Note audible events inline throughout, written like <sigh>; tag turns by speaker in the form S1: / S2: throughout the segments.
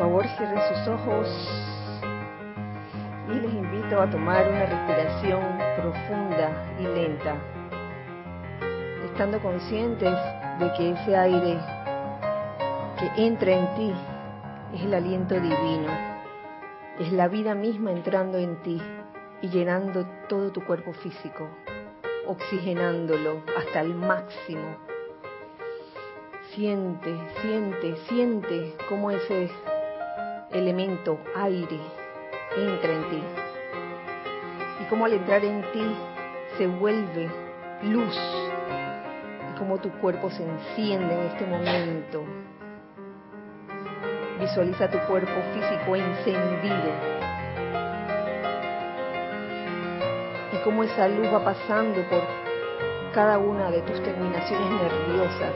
S1: favor cierren sus ojos y les invito a tomar una respiración profunda y lenta, estando conscientes de que ese aire que entra en ti es el aliento divino, es la vida misma entrando en ti y llenando todo tu cuerpo físico, oxigenándolo hasta el máximo. Siente, siente, siente cómo ese elemento aire entra en ti. Y cómo al entrar en ti se vuelve luz. Y cómo tu cuerpo se enciende en este momento. Visualiza tu cuerpo físico encendido. Y cómo esa luz va pasando por cada una de tus terminaciones nerviosas,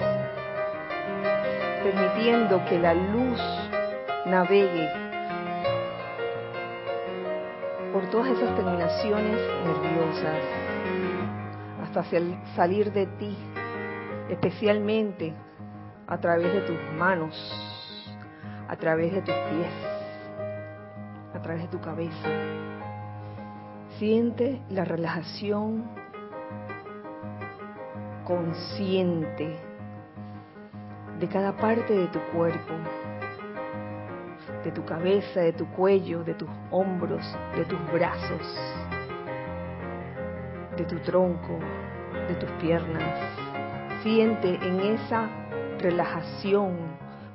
S1: permitiendo que la luz navegue por todas esas terminaciones nerviosas hasta salir de ti, especialmente a través de tus manos, a través de tus pies, a través de tu cabeza. Siente la relajación consciente de cada parte de tu cuerpo de tu cabeza, de tu cuello, de tus hombros, de tus brazos, de tu tronco, de tus piernas. Siente en esa relajación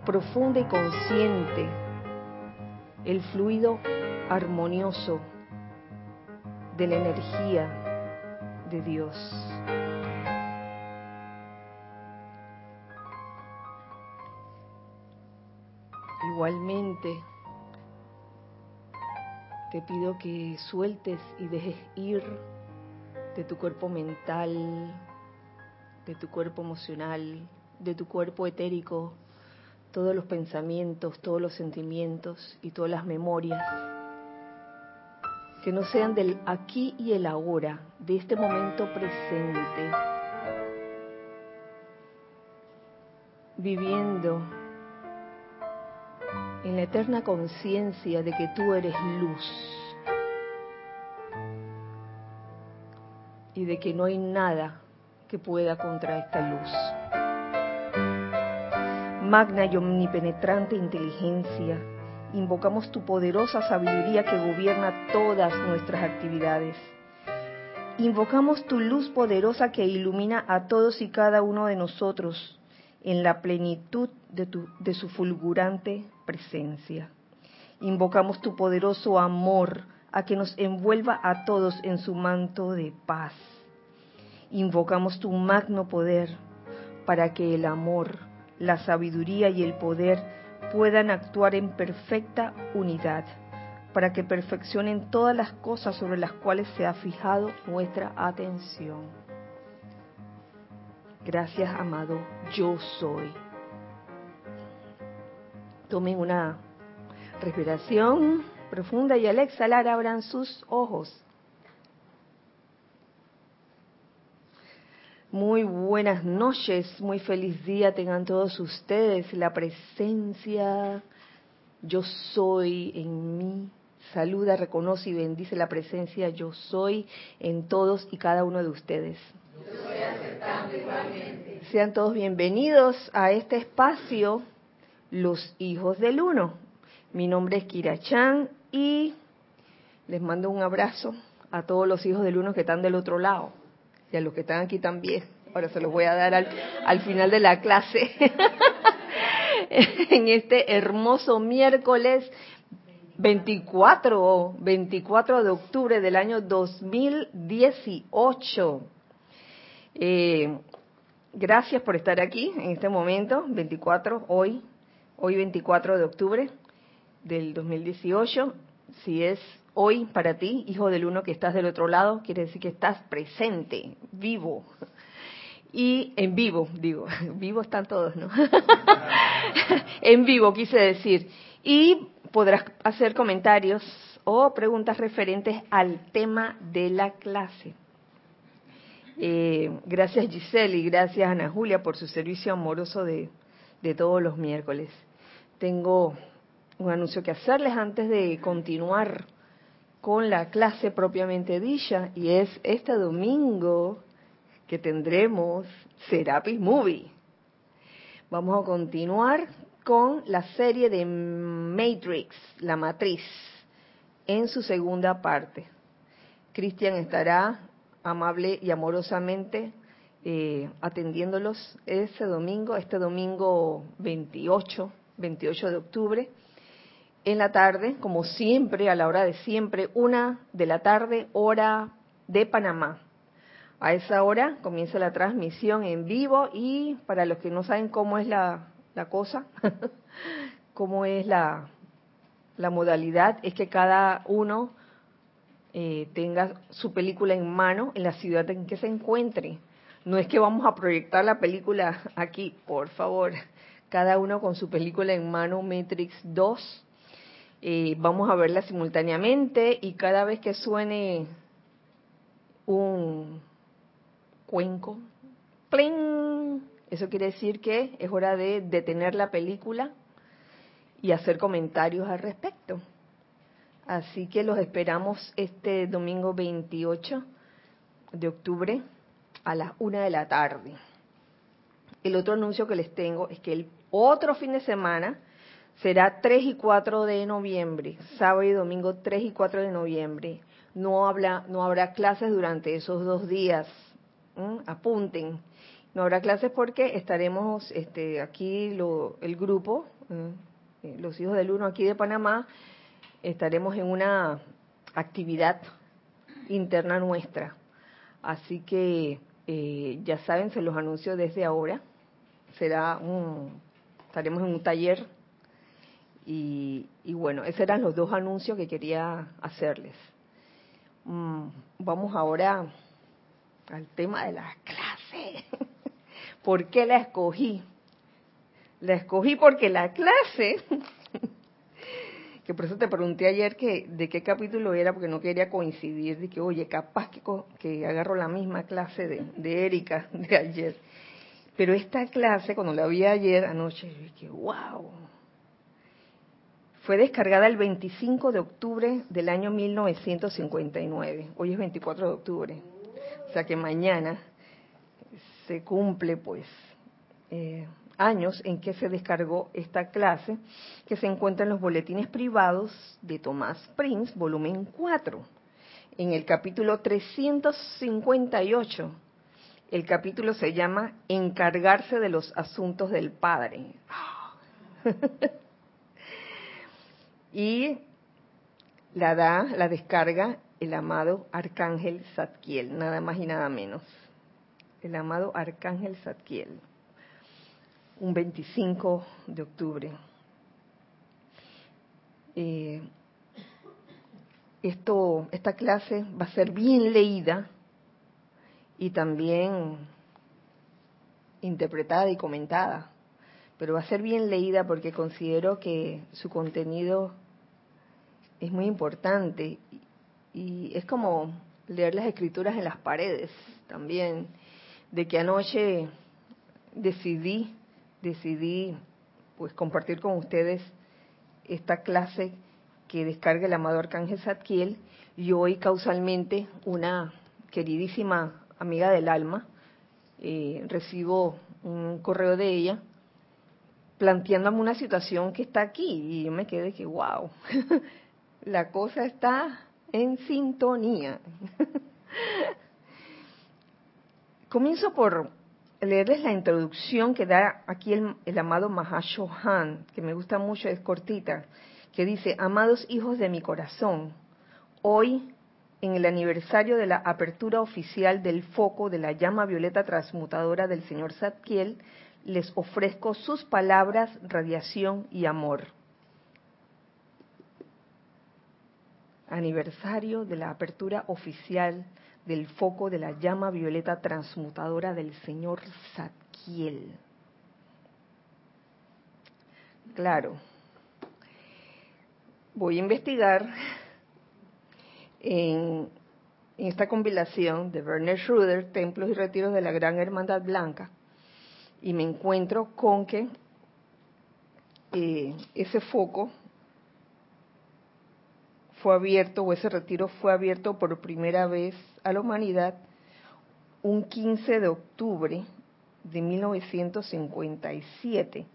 S1: profunda y consciente el fluido armonioso de la energía de Dios. Igualmente, te pido que sueltes y dejes ir de tu cuerpo mental, de tu cuerpo emocional, de tu cuerpo etérico, todos los pensamientos, todos los sentimientos y todas las memorias que no sean del aquí y el ahora, de este momento presente, viviendo en la eterna conciencia de que tú eres luz y de que no hay nada que pueda contra esta luz. Magna y omnipenetrante inteligencia, invocamos tu poderosa sabiduría que gobierna todas nuestras actividades. Invocamos tu luz poderosa que ilumina a todos y cada uno de nosotros en la plenitud de, tu, de su fulgurante presencia. Invocamos tu poderoso amor a que nos envuelva a todos en su manto de paz. Invocamos tu magno poder para que el amor, la sabiduría y el poder puedan actuar en perfecta unidad, para que perfeccionen todas las cosas sobre las cuales se ha fijado nuestra atención. Gracias, amado, yo soy. Tomen una respiración profunda y al exhalar abran sus ojos. Muy buenas noches, muy feliz día tengan todos ustedes. La presencia yo soy en mí. Saluda, reconoce y bendice la presencia yo soy en todos y cada uno de ustedes. Sean todos bienvenidos a este espacio los hijos del uno. Mi nombre es Kira Chan y les mando un abrazo a todos los hijos del uno que están del otro lado y a los que están aquí también. Ahora se los voy a dar al, al final de la clase. <laughs> en este hermoso miércoles 24, 24 de octubre del año 2018. Eh, gracias por estar aquí en este momento, 24, hoy, hoy 24 de octubre del 2018. Si es hoy para ti, hijo del uno que estás del otro lado, quiere decir que estás presente, vivo. Y en vivo, digo, <laughs> vivo están todos, ¿no? <laughs> en vivo quise decir. Y podrás hacer comentarios o preguntas referentes al tema de la clase. Eh, gracias Giselle y gracias Ana Julia por su servicio amoroso de, de todos los miércoles. Tengo un anuncio que hacerles antes de continuar con la clase propiamente dicha y es este domingo que tendremos Serapis Movie. Vamos a continuar con la serie de Matrix, la matriz, en su segunda parte. Cristian estará amable y amorosamente eh, atendiéndolos ese domingo, este domingo 28, 28 de octubre, en la tarde, como siempre, a la hora de siempre, una de la tarde, hora de Panamá. A esa hora comienza la transmisión en vivo y para los que no saben cómo es la, cosa, <laughs> cómo es la, la modalidad, es que cada uno eh, tenga su película en mano en la ciudad en que se encuentre. No es que vamos a proyectar la película aquí, por favor. Cada uno con su película en mano, Matrix 2. Eh, vamos a verla simultáneamente y cada vez que suene un cuenco, ¡pling! Eso quiere decir que es hora de detener la película y hacer comentarios al respecto. Así que los esperamos este domingo 28 de octubre a las una de la tarde. El otro anuncio que les tengo es que el otro fin de semana será 3 y 4 de noviembre, sábado y domingo 3 y 4 de noviembre. No, habla, no habrá clases durante esos dos días. Apunten. No habrá clases porque estaremos este, aquí, lo, el grupo, eh, los hijos del uno aquí de Panamá, estaremos en una actividad interna nuestra. Así que eh, ya saben, se los anuncio desde ahora. Será un, estaremos en un taller y, bueno, esos eran los dos anuncios que quería hacerles. Mm, vamos ahora al tema de las clases. <laughs> ¿Por qué la escogí? La escogí porque la clase que por eso te pregunté ayer que de qué capítulo era, porque no quería coincidir, de que, oye, capaz que, que agarro la misma clase de, de Erika <laughs> de ayer. Pero esta clase, cuando la vi ayer anoche, dije, wow. Fue descargada el 25 de octubre del año 1959. Hoy es 24 de octubre. O sea que mañana se cumple, pues, eh, años en que se descargó esta clase, que se encuentra en los boletines privados de Tomás Prince, volumen 4, en el capítulo 358. El capítulo se llama Encargarse de los asuntos del Padre. <laughs> y la da, la descarga el amado Arcángel Zadkiel, nada más y nada menos. El amado Arcángel Zadkiel un 25 de octubre. Eh, esto, esta clase va a ser bien leída y también interpretada y comentada, pero va a ser bien leída porque considero que su contenido es muy importante y es como leer las escrituras en las paredes también, de que anoche decidí decidí pues compartir con ustedes esta clase que descarga el amado Arcángel Zadkiel y hoy causalmente una queridísima amiga del alma eh, recibo un correo de ella planteándome una situación que está aquí y yo me quedé que wow <laughs> la cosa está en sintonía <laughs> comienzo por leerles la introducción que da aquí el, amado Mahashohan, que me gusta mucho, es cortita, que dice, amados hijos de mi corazón, hoy, en el aniversario de la apertura oficial del foco de la llama violeta transmutadora del señor Zadkiel, les ofrezco sus palabras, radiación y amor. Aniversario de la apertura oficial del foco de la llama violeta transmutadora del señor Zadkiel. Claro, voy a investigar en, esta compilación de Werner Schroeder, Templos y Retiros de la Gran Hermandad Blanca, y me encuentro con que eh, ese foco fue abierto, o ese retiro fue abierto por primera vez a la humanidad un 15 de octubre de 1957.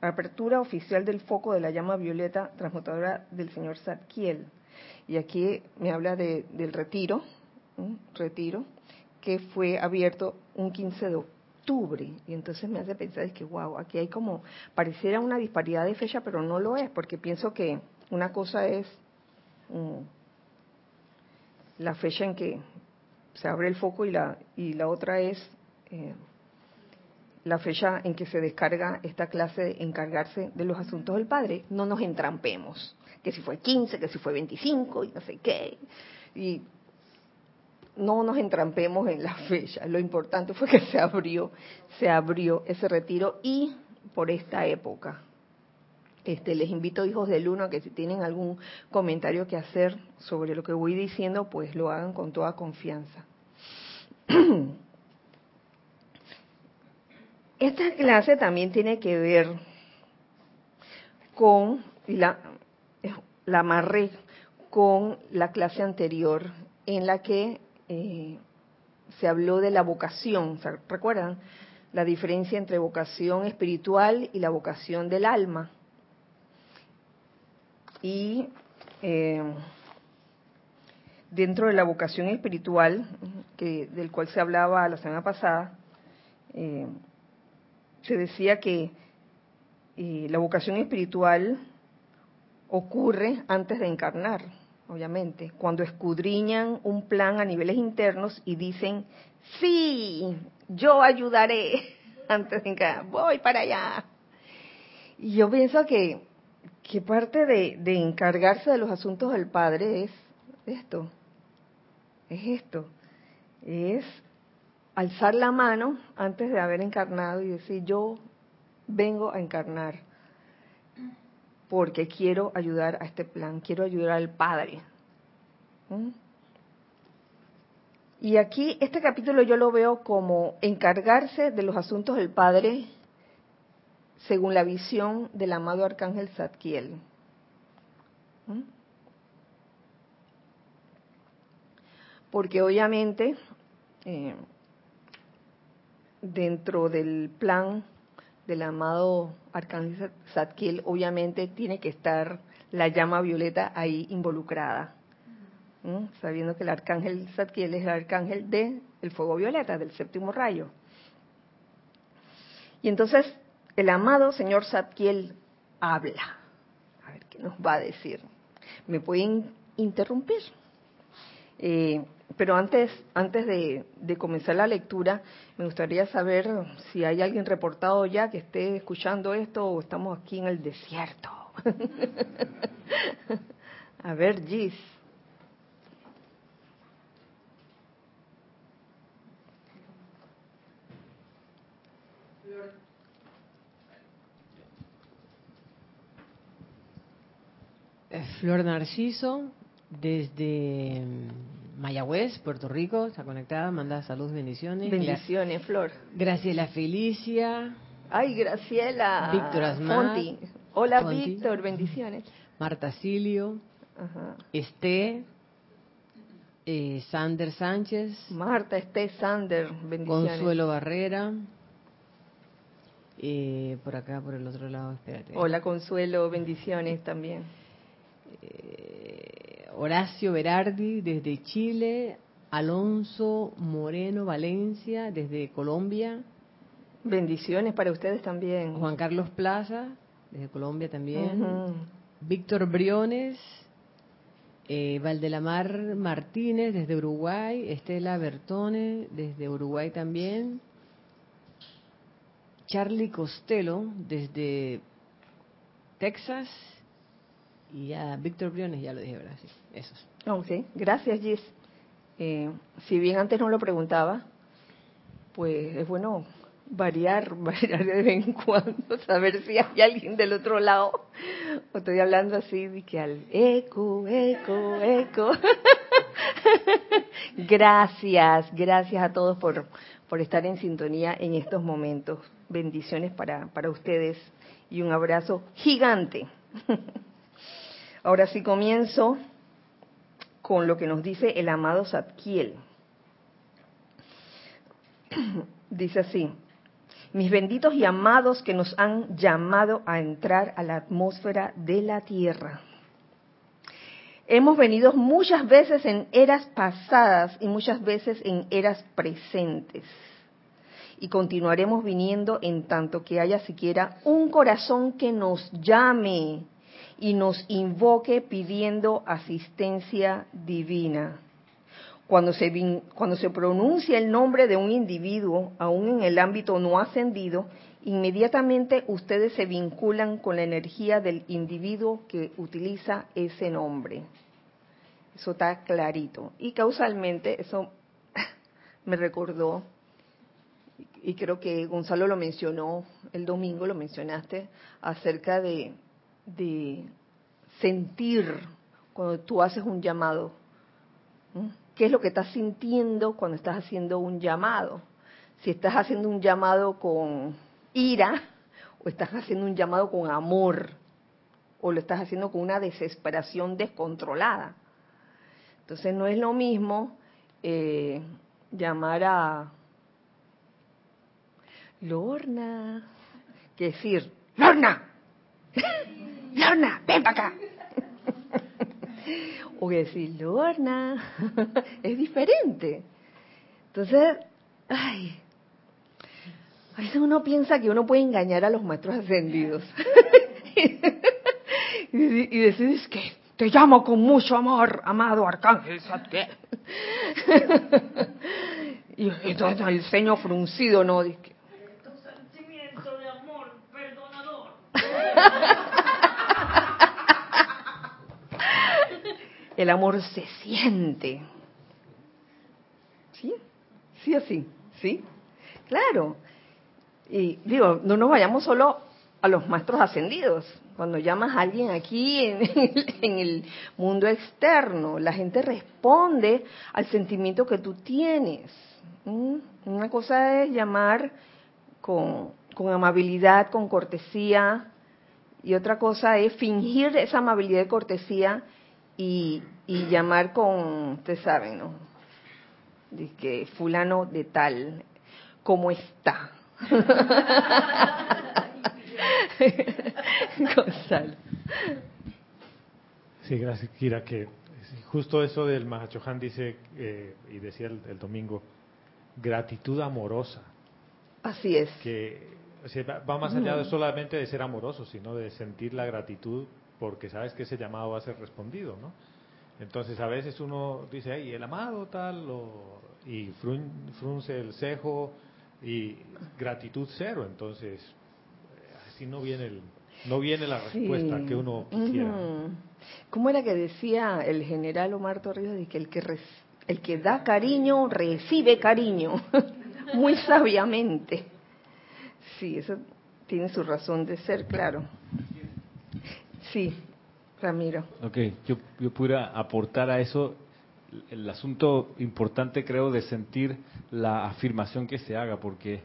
S1: Apertura oficial del foco de la llama violeta transmutadora del señor Zadkiel. Y aquí me habla de, del retiro, retiro, que fue abierto un 15 de octubre. Y entonces me hace pensar que, wow, aquí hay como, pareciera una disparidad de fecha, pero no lo es, porque pienso que una cosa es mm, la fecha en que se abre el foco y la, y la otra es eh, la fecha en que se descarga esta clase de encargarse de los asuntos del Padre. No nos entrampemos, que si fue 15, que si fue 25 y no sé qué. Y no nos entrampemos en la fecha. Lo importante fue que se abrió, se abrió ese retiro y por esta época. Este, les invito, hijos del uno, a que si tienen algún comentario que hacer sobre lo que voy diciendo, pues lo hagan con toda confianza. <clears throat> Esta clase también tiene que ver con, la, la amarré con la clase anterior en la que eh, se habló de la vocación, ¿recuerdan? La diferencia entre vocación espiritual y la vocación del alma. Y eh, dentro de la vocación espiritual, que, del cual se hablaba la semana pasada, eh, se decía que la vocación espiritual ocurre antes de encarnar obviamente, cuando escudriñan un plan a niveles internos y dicen, sí, yo ayudaré <laughs> antes de que voy para allá. Y yo pienso que, que parte de, de encargarse de los asuntos del Padre es esto, es esto, es alzar la mano antes de haber encarnado y decir, yo vengo a encarnar porque quiero ayudar a este plan, quiero ayudar al Padre. ¿Mm? Y aquí este capítulo yo lo veo como encargarse de los asuntos del Padre según la visión del amado Arcángel Zadkiel. ¿Mm? Porque obviamente eh, dentro del plan del amado Arcángel Zadkiel, obviamente tiene que estar la llama violeta ahí involucrada, sabiendo que el Arcángel Zadkiel es el Arcángel del el fuego violeta, del séptimo rayo. Y entonces el amado señor Zadkiel habla. A ver qué nos va a decir. ¿Me pueden interrumpir? Eh, pero antes, antes de, comenzar la lectura, me gustaría saber si hay alguien reportado ya que esté escuchando esto o estamos aquí en el desierto. <laughs> A ver, Gis.
S2: Flor Narciso, desde Mayagüez, Puerto Rico, está conectada, manda saludos, bendiciones.
S1: Bendiciones, Flor.
S2: Graciela Felicia.
S1: Ay, Graciela.
S2: Víctor Asmar.
S1: Hola, Víctor, bendiciones.
S2: Marta Silio. Ajá. Esté. Eh, Sander Sánchez.
S1: Marta, Esté, Sander, bendiciones.
S2: Consuelo Barrera. Eh, por acá, por el otro lado, espérate.
S1: Hola, Consuelo, bendiciones también.
S2: Eh, Horacio Berardi desde Chile, Alonso Moreno Valencia desde Colombia.
S1: Bendiciones para ustedes también.
S2: Juan Carlos Plaza desde Colombia también. Víctor Briones, eh, Valdelamar Martínez desde Uruguay, Estela Bertone desde Uruguay también. Charlie Costello desde Texas y ya Víctor Briones ya lo dije, ¿verdad? Sí, esos.
S1: Oh. Gracias, Gis. Eh, si bien antes no lo preguntaba, pues es bueno variar, <laughs> variar de vez en cuando, saber si hay alguien del otro lado. O estoy hablando así de que al eco, eco, eco. <laughs> gracias, gracias a todos por, por estar en sintonía en estos momentos. Bendiciones para, para ustedes y un abrazo gigante <laughs> Ahora sí comienzo con lo que nos dice el amado Zadkiel. <clears throat> Dice así, mis benditos y amados que nos han llamado a entrar a la atmósfera de la Tierra. Hemos venido muchas veces en eras pasadas y muchas veces en eras presentes. Y continuaremos viniendo en tanto que haya siquiera un corazón que nos llame y nos invoque pidiendo asistencia divina. Cuando se, cuando se pronuncia el nombre de un individuo, aún en el ámbito no ascendido, inmediatamente ustedes se vinculan con la energía del individuo que utiliza ese nombre. Eso está clarito. Y causalmente eso <laughs> me recordó, y creo que Gonzalo lo mencionó el domingo, lo mencionaste, acerca de, de sentir cuando tú haces un llamado. ¿Qué es lo que estás sintiendo cuando estás haciendo un llamado? Si estás haciendo un llamado con ira o estás haciendo un llamado con amor o lo estás haciendo con una desesperación descontrolada. Entonces no es lo mismo eh, llamar a Lorna que decir, Lorna, <laughs> Lorna, ven para acá <laughs> o decir, Lorna, <laughs> es diferente. Entonces, ay, a veces uno piensa que uno puede engañar a los maestros ascendidos. y, decir, que te llamo con mucho amor, amado arcángel y entonces el ceño fruncido, ¿no? Dice, tu sentimiento de amor perdonador. El amor se siente. ¿Sí? Sí, así, ¿sí? Claro. Y digo, no nos vayamos solo a los maestros ascendidos. Cuando llamas a alguien aquí en, el mundo externo, la gente responde al sentimiento que tú tienes. Una cosa es llamar con, con amabilidad, con cortesía, y otra cosa es fingir esa amabilidad y cortesía y, llamar con, ustedes saben, ¿no? Dice que fulano de tal, ¿cómo está? <laughs>
S3: Gonzalo. Sí, gracias, Kira, que justo eso del Mahachohan dice, eh, y decía el, domingo, gratitud amorosa.
S1: Así es.
S3: Que va más allá de solamente de ser amoroso, sino de sentir la gratitud porque sabes que ese llamado va a ser respondido, ¿no? Entonces a veces uno dice, ay, el amado tal, y frunce el cejo y gratitud cero, entonces así no viene el, no viene la respuesta que uno quisiera.
S1: ¿Cómo era que decía el general Omar Torrijos? De que el que, el que da cariño recibe cariño, <laughs> muy sabiamente. Sí, eso tiene su razón de ser, claro. Sí, Ramiro.
S4: Ok, yo, yo pudiera aportar a eso el asunto importante, creo, de sentir la afirmación que se haga, porque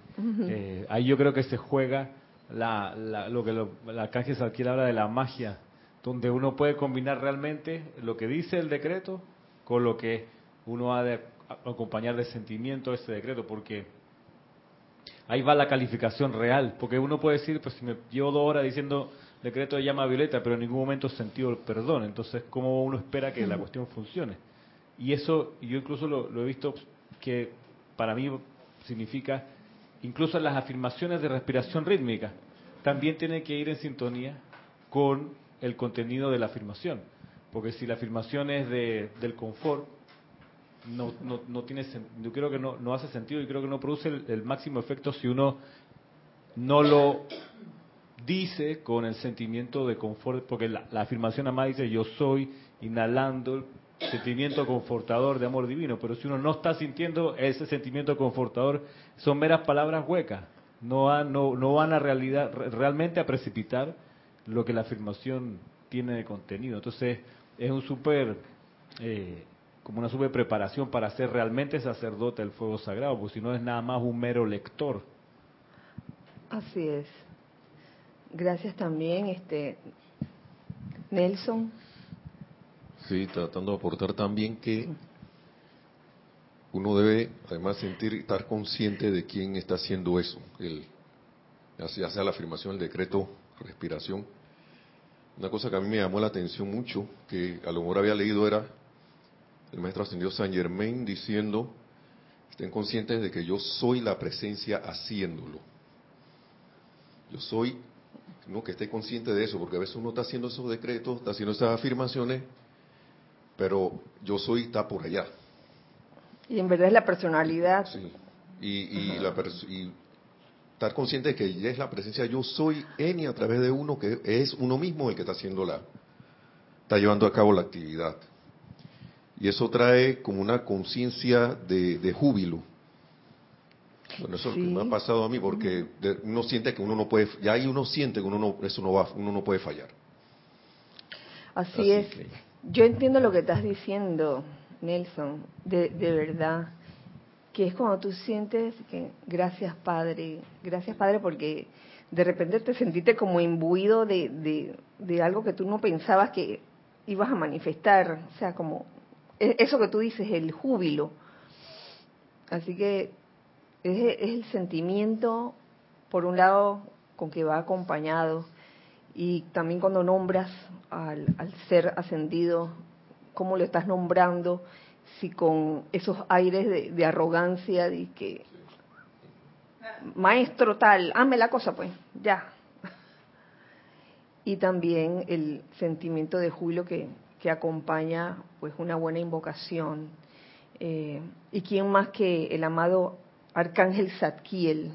S4: eh, ahí yo creo que se juega la, lo que lo, la Arcángel Salquiel habla de la magia, donde uno puede combinar realmente lo que dice el decreto con lo que uno ha de acompañar de sentimiento a ese decreto, porque ahí va la calificación real, porque uno puede decir, pues si me llevo dos horas diciendo decreto de llama violeta, pero en ningún momento sentido el perdón. Entonces, ¿cómo uno espera que la cuestión funcione? Y eso, yo incluso lo, he visto que para mí significa, incluso las afirmaciones de respiración rítmica, también tiene que ir en sintonía con el contenido de la afirmación. Porque si la afirmación es de, del confort, no, no, no tiene yo creo que no, no hace sentido y creo que no produce el máximo efecto si uno no lo dice con el sentimiento de confort, porque la, afirmación amada dice yo soy, inhalando el sentimiento confortador de amor divino, pero si uno no está sintiendo ese sentimiento confortador, son meras palabras huecas, no, no, no van a realidad, realmente a precipitar lo que la afirmación tiene de contenido. Entonces es un súper, eh, como una super preparación para ser realmente sacerdote del fuego sagrado, porque si no es nada más un mero lector.
S1: Así es. Gracias también, este, Nelson.
S5: Sí, tratando de aportar también que uno debe además sentir, estar consciente de quién está haciendo eso, el, ya sea la afirmación, el decreto, respiración. Una cosa que a mí me llamó la atención mucho, que a lo mejor había leído, era el maestro ascendido Saint Germain diciendo, estén conscientes de que yo soy la presencia haciéndolo. Yo soy, no que esté consciente de eso, porque a veces uno está haciendo esos decretos, está haciendo esas afirmaciones, pero yo soy está por allá.
S1: Y en verdad es la personalidad.
S5: Sí. Y, la y estar consciente de que ya es la presencia yo soy en y a través de uno que es uno mismo el que está haciendo la, está llevando a cabo la actividad. Y eso trae como una conciencia de, júbilo. Bueno, eso me ha pasado a mí porque uno siente que uno no puede, ya ahí uno siente que uno no, eso no va, uno no puede fallar.
S1: Así, es. Yo entiendo lo que estás diciendo, Nelson, de, de verdad que es cuando tú sientes que gracias Padre, gracias Padre porque de repente te sentiste como imbuido de, de, algo que tú no pensabas que ibas a manifestar, o sea, como e, eso que tú dices, el júbilo. Así que es, el sentimiento, por un lado, con que va acompañado, y también cuando nombras al, al ser ascendido, cómo lo estás nombrando, si con esos aires de, arrogancia, de que maestro tal, hazme la cosa pues, ya. Y también el sentimiento de júbilo que, que acompaña pues una buena invocación. Eh, y quién más que el amado Arcángel Zadkiel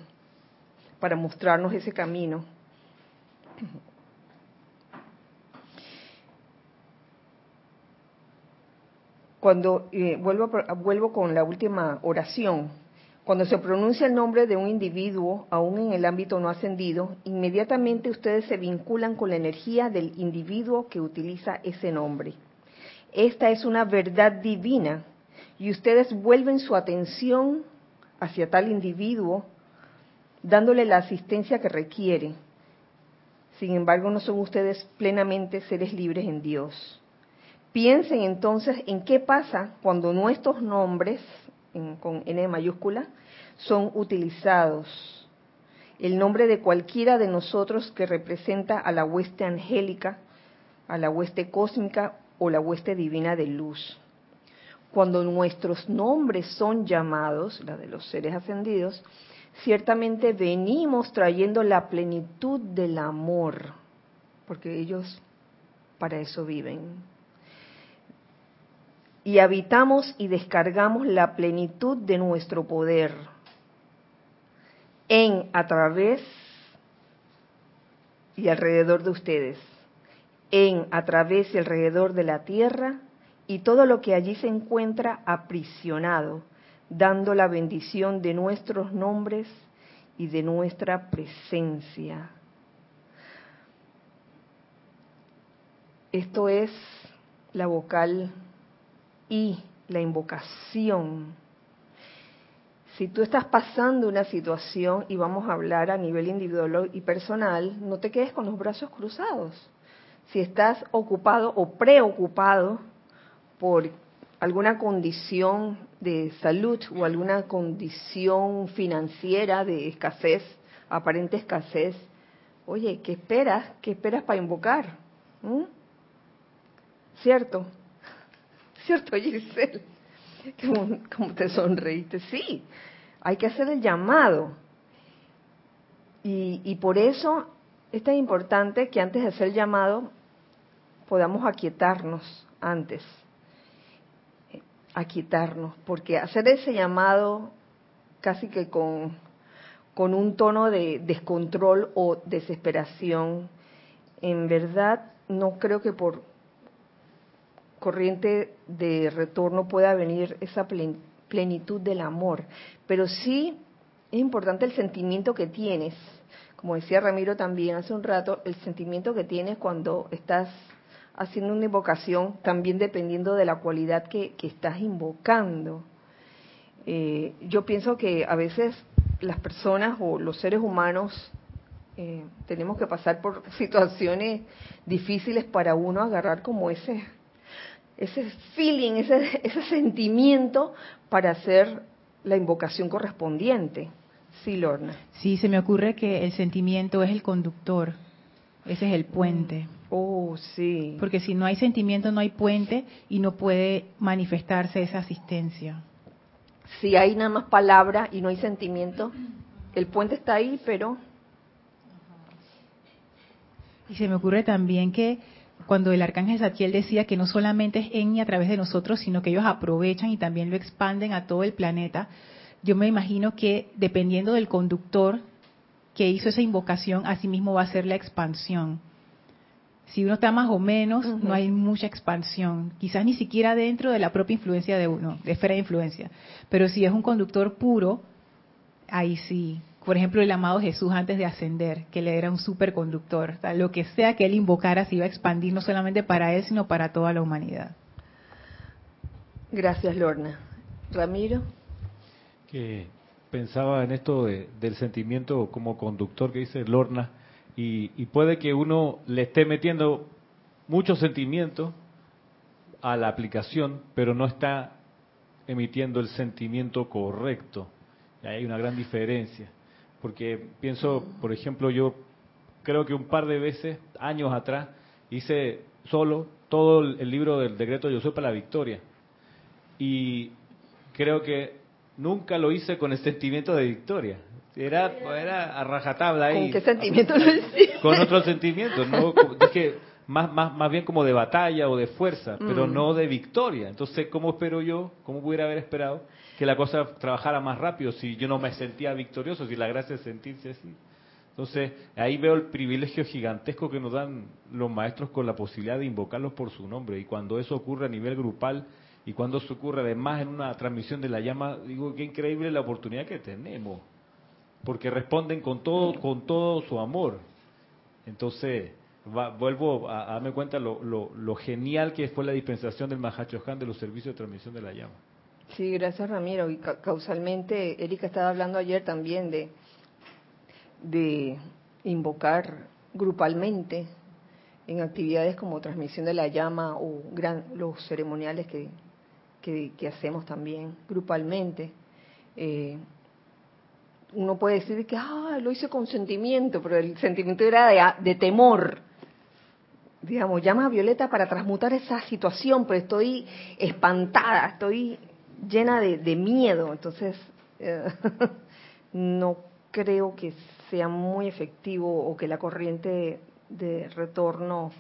S1: para mostrarnos ese camino. cuando eh, vuelvo, vuelvo con la última oración, cuando se pronuncia el nombre de un individuo, aún en el ámbito no ascendido, inmediatamente ustedes se vinculan con la energía del individuo que utiliza ese nombre. Esta es una verdad divina y ustedes vuelven su atención hacia tal individuo dándole la asistencia que requiere. Sin embargo, no son ustedes plenamente seres libres en Dios. Piensen entonces en qué pasa cuando nuestros nombres, con N mayúscula, son utilizados. El nombre de cualquiera de nosotros que representa a la hueste angélica, a la hueste cósmica o la hueste divina de luz. Cuando nuestros nombres son llamados, la de los seres ascendidos, ciertamente venimos trayendo la plenitud del amor, porque ellos para eso viven. Y habitamos y descargamos la plenitud de nuestro poder en, a través y alrededor de ustedes, en, a través y alrededor de la tierra y todo lo que allí se encuentra aprisionado, dando la bendición de nuestros nombres y de nuestra presencia. Esto es la vocal y la invocación. Si tú estás pasando una situación y vamos a hablar a nivel individual y personal, no te quedes con los brazos cruzados. Si estás ocupado o preocupado por alguna condición de salud o alguna condición financiera de escasez, aparente escasez, oye, ¿qué esperas? ¿Qué esperas para invocar? ¿Mm? ¿Cierto? ¿Cierto, Giselle? Como, te sonreíste. Sí, hay que hacer el llamado. Y, y por eso es tan importante que antes de hacer el llamado podamos aquietarnos antes. Aquietarnos, porque hacer ese llamado casi que con, con un tono de descontrol o desesperación, en verdad no creo que por corriente de retorno pueda venir esa plenitud del amor, pero sí es importante el sentimiento que tienes, como decía Ramiro también hace un rato, el sentimiento que tienes cuando estás haciendo una invocación, también dependiendo de la cualidad que, estás invocando. Eh, yo pienso que a veces las personas o los seres humanos eh, tenemos que pasar por <laughs> situaciones difíciles para uno agarrar como ese ese feeling, ese, ese sentimiento para hacer la invocación correspondiente. Sí, Lorna.
S6: Sí, se me ocurre que el sentimiento es el conductor, ese es el puente.
S1: Oh, sí.
S6: Porque si no hay sentimiento, no hay puente y no puede manifestarse esa asistencia.
S1: Si hay nada más palabra y no hay sentimiento, el puente está ahí, pero...
S6: Y se me ocurre también que cuando el arcángel Satiel decía que no solamente es en y a través de nosotros, sino que ellos aprovechan y también lo expanden a todo el planeta, yo me imagino que dependiendo del conductor que hizo esa invocación, así mismo va a ser la expansión. Si uno está más o menos, no hay mucha expansión, quizás ni siquiera dentro de la propia influencia de uno, de esfera de influencia. Pero si es un conductor puro, ahí sí. Por ejemplo, el amado Jesús antes de ascender, que le era un superconductor. lo que sea que él invocara se iba a expandir no solamente para él, sino para toda la humanidad.
S1: Gracias, Lorna. Ramiro.
S4: Que pensaba en esto del sentimiento como conductor que dice Lorna y, puede que uno le esté metiendo muchos sentimientos a la aplicación, pero no está emitiendo el sentimiento correcto. Y hay una gran diferencia. Porque pienso, por ejemplo, yo creo que un par de veces, años atrás, hice solo todo el libro del decreto Yo soy para la victoria. Y creo que nunca lo hice con el sentimiento de victoria. Era, era a rajatabla ahí.
S1: ¿Con qué sentimiento lo
S4: Con otro sentimiento, ¿no? Dije, más, más, más bien como de batalla o de fuerza, pero mm. no de victoria. Entonces, ¿cómo espero yo, cómo pudiera haber esperado que la cosa trabajara más rápido si yo no me sentía victorioso, si la gracia es sentirse así? Entonces, ahí veo el privilegio gigantesco que nos dan los maestros con la posibilidad de invocarlos por su nombre. Y cuando eso ocurre a nivel grupal y cuando eso ocurre además en una transmisión de la llama, digo, qué increíble la oportunidad que tenemos porque responden con todo, con todo su amor. Entonces, vuelvo a, darme cuenta lo, lo, genial que fue la dispensación del Han de los servicios de transmisión de la llama.
S1: Sí, gracias Ramiro. Y causalmente, Erika estaba hablando ayer también de, de invocar grupalmente en actividades como transmisión de la llama o gran, los ceremoniales que, que, hacemos también grupalmente. Eh, uno puede decir que ah, lo hice con sentimiento, pero el sentimiento era de, temor. Digamos, llama a Violeta para transmutar esa situación, pero estoy espantada, estoy llena de, miedo. Entonces, eh, <laughs> no creo que sea muy efectivo o que la corriente de retorno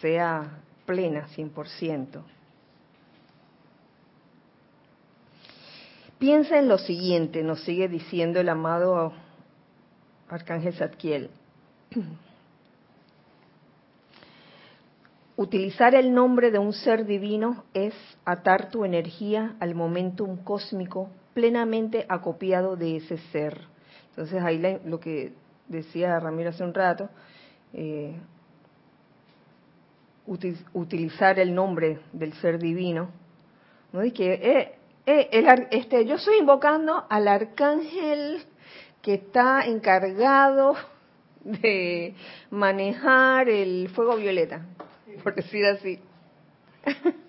S1: sea plena 100%. Piensa en lo siguiente, nos sigue diciendo el amado Arcángel Zadkiel. <clears throat> Utilizar el nombre de un ser divino es atar tu energía al momentum cósmico plenamente acopiado de ese ser. Entonces ahí lo que decía Ramiro hace un rato, eh, utilizar el nombre del ser divino, no es que eh, eh, este, yo estoy invocando al arcángel que está encargado de manejar el fuego violeta, por decir así. <laughs>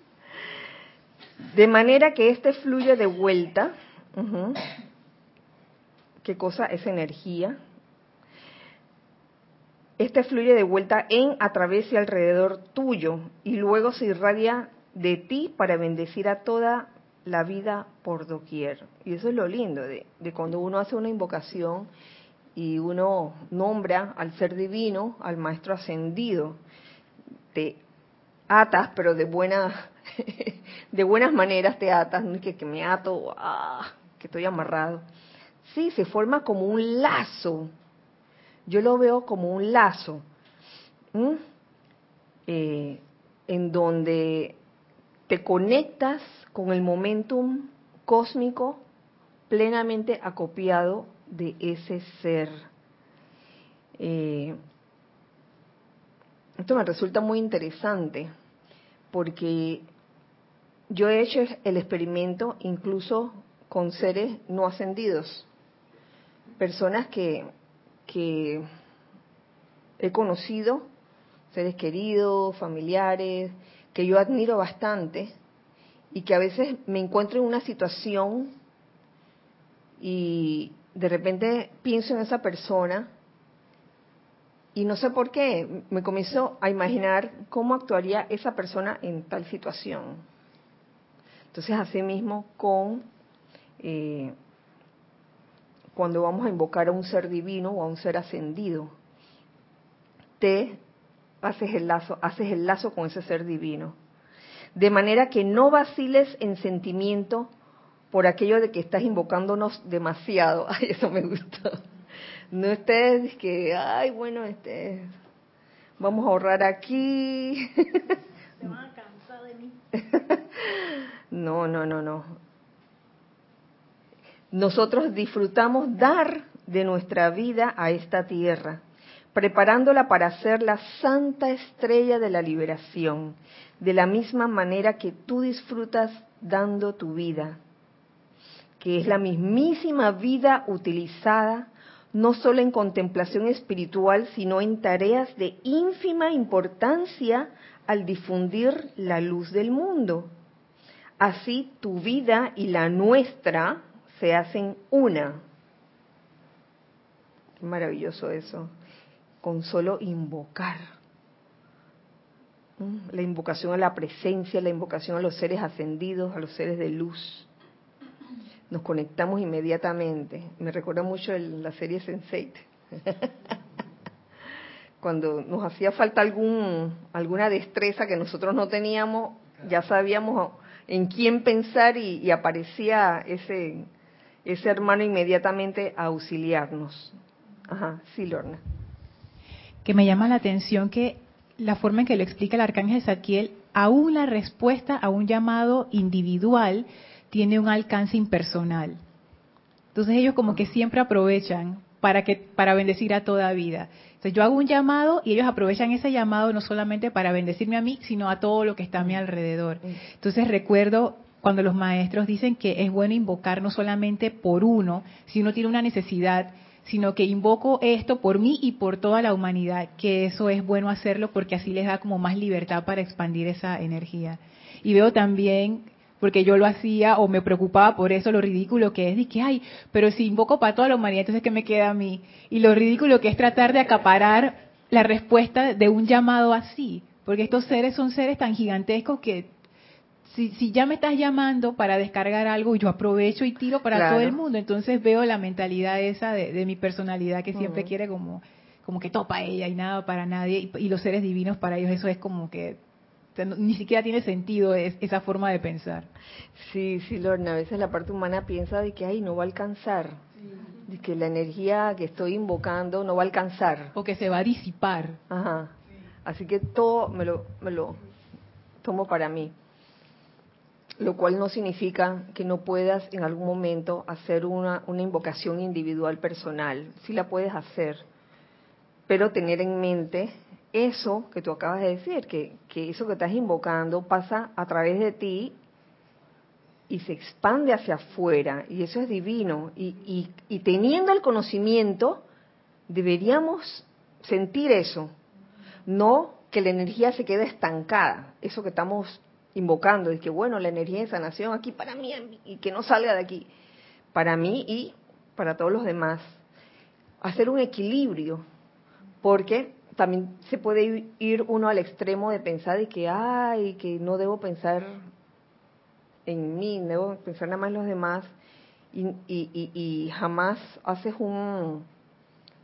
S1: De manera que este fluye de vuelta. ¿Qué cosa? Es energía. Este fluye de vuelta en, a través y alrededor tuyo y luego se irradia de ti para bendecir a toda la vida por doquier. Y eso es lo lindo de, cuando uno hace una invocación y uno nombra al ser divino, al maestro ascendido, te atas, pero de buena, <laughs> de buenas maneras te atas, no es que, me ato, ah, que estoy amarrado. Sí, se forma como un lazo. Yo lo veo como un lazo, eh, en donde te conectas con el momentum cósmico plenamente acopiado de ese ser. Eh, esto me resulta muy interesante porque yo he hecho el experimento incluso con seres no ascendidos, personas que, que he conocido, seres queridos, familiares, que yo admiro bastante y que a veces me encuentro en una situación y de repente pienso en esa persona y no sé por qué, me comienzo a imaginar cómo actuaría esa persona en tal situación. Entonces, así mismo con eh, cuando vamos a invocar a un ser divino o a un ser ascendido, te haces el lazo, haces el lazo con ese ser divino. De manera que no vaciles en sentimiento por aquello de que estás invocándonos demasiado. <laughs> Ay, eso me gustó. No estés que, ay, bueno, este, vamos a ahorrar aquí.
S6: Se van a cansar de mí. <laughs>
S1: no, no, no, no. Nosotros disfrutamos dar de nuestra vida a esta tierra, preparándola para ser la santa estrella de la liberación, de la misma manera que tú disfrutas dando tu vida, que es la mismísima vida utilizada no solo en contemplación espiritual, sino en tareas de ínfima importancia al difundir la luz del mundo. Así tu vida y la nuestra se hacen una. Qué maravilloso eso. Con solo invocar. ¿Mm? La invocación a la presencia, la invocación a los seres ascendidos, a los seres de luz. Nos conectamos inmediatamente. Me recuerda mucho la serie Sense8. <laughs> Cuando nos hacía falta algún, alguna destreza que nosotros no teníamos, ya sabíamos en quién pensar y aparecía ese, ese hermano inmediatamente a auxiliarnos. Ajá, sí, Lorna.
S6: Que me llama la atención que la forma en que lo explica el arcángel Saquiel, aún la respuesta a un llamado individual tiene un alcance impersonal. Entonces ellos como que siempre aprovechan para que para bendecir a toda vida. Entonces yo hago un llamado y ellos aprovechan ese llamado no solamente para bendecirme a mí, sino a todo lo que está a mi alrededor. Entonces recuerdo cuando los maestros dicen que es bueno invocar no solamente por uno, si uno tiene una necesidad, sino que invoco esto por mí y por toda la humanidad, que eso es bueno hacerlo porque así les da como más libertad para expandir esa energía. Y veo también, porque yo lo hacía o me preocupaba por eso, lo ridículo que es, de que, ay, pero si invoco para toda la humanidad, entonces ¿qué me queda a mí? Y lo ridículo que es tratar de acaparar la respuesta de un llamado así, porque estos seres son seres tan gigantescos que si, ya me estás llamando para descargar algo, yo aprovecho y tiro para todo el mundo. Entonces veo la mentalidad esa de, mi personalidad que siempre quiere como, como que topa ella y nada para nadie. Y, los seres divinos para ellos eso es como que ni siquiera tiene sentido esa forma de pensar.
S1: Sí, sí, Lorna, a veces la parte humana piensa de que, ay, no va a alcanzar. De que la energía que estoy invocando no va a alcanzar.
S6: O que se va a disipar.
S1: Ajá. Así que todo me lo, me lo tomo para mí lo cual no significa que no puedas en algún momento hacer una, una invocación individual personal. Sí la puedes hacer, pero tener en mente eso que tú acabas de decir, que, que eso que estás invocando pasa a través de ti y se expande hacia afuera, y eso es divino. Y, y, y teniendo el conocimiento, deberíamos sentir eso, no que la energía se quede estancada, eso que estamos invocando, y que bueno, la energía de sanación aquí para mí y que no salga de aquí, para mí y para todos los demás. Hacer un equilibrio, porque también se puede ir uno al extremo de pensar de que, ay, que no debo pensar en mí, debo pensar nada más en los demás, y, y, y, jamás haces un,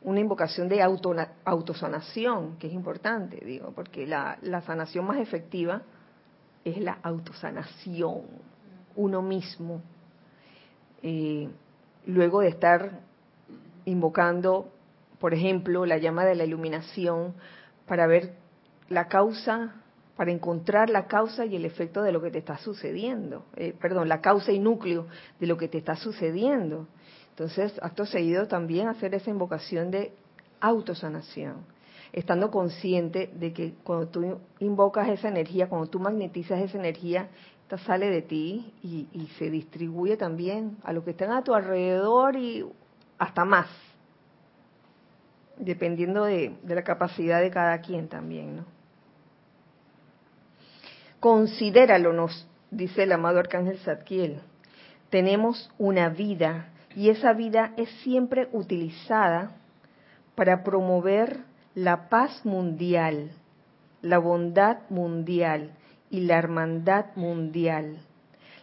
S1: una invocación de auto, autosanación, que es importante, digo, porque la, la sanación más efectiva es la autosanación, uno mismo. Eh, luego de estar invocando, por ejemplo, la llama de la iluminación para ver la causa, para encontrar la causa y el efecto de lo que te está sucediendo, eh, perdón, la causa y núcleo de lo que te está sucediendo. Entonces, acto seguido también hacer esa invocación de autosanación estando consciente de que cuando tú invocas esa energía, cuando tú magnetizas esa energía, esta sale de ti y, se distribuye también a los que están a tu alrededor y hasta más. dependiendo de, la capacidad de cada quien también, ¿no? Considéralo, nos dice el amado Arcángel Zadkiel. Tenemos una vida y esa vida es siempre utilizada para promover la paz mundial, la bondad mundial y la hermandad mundial,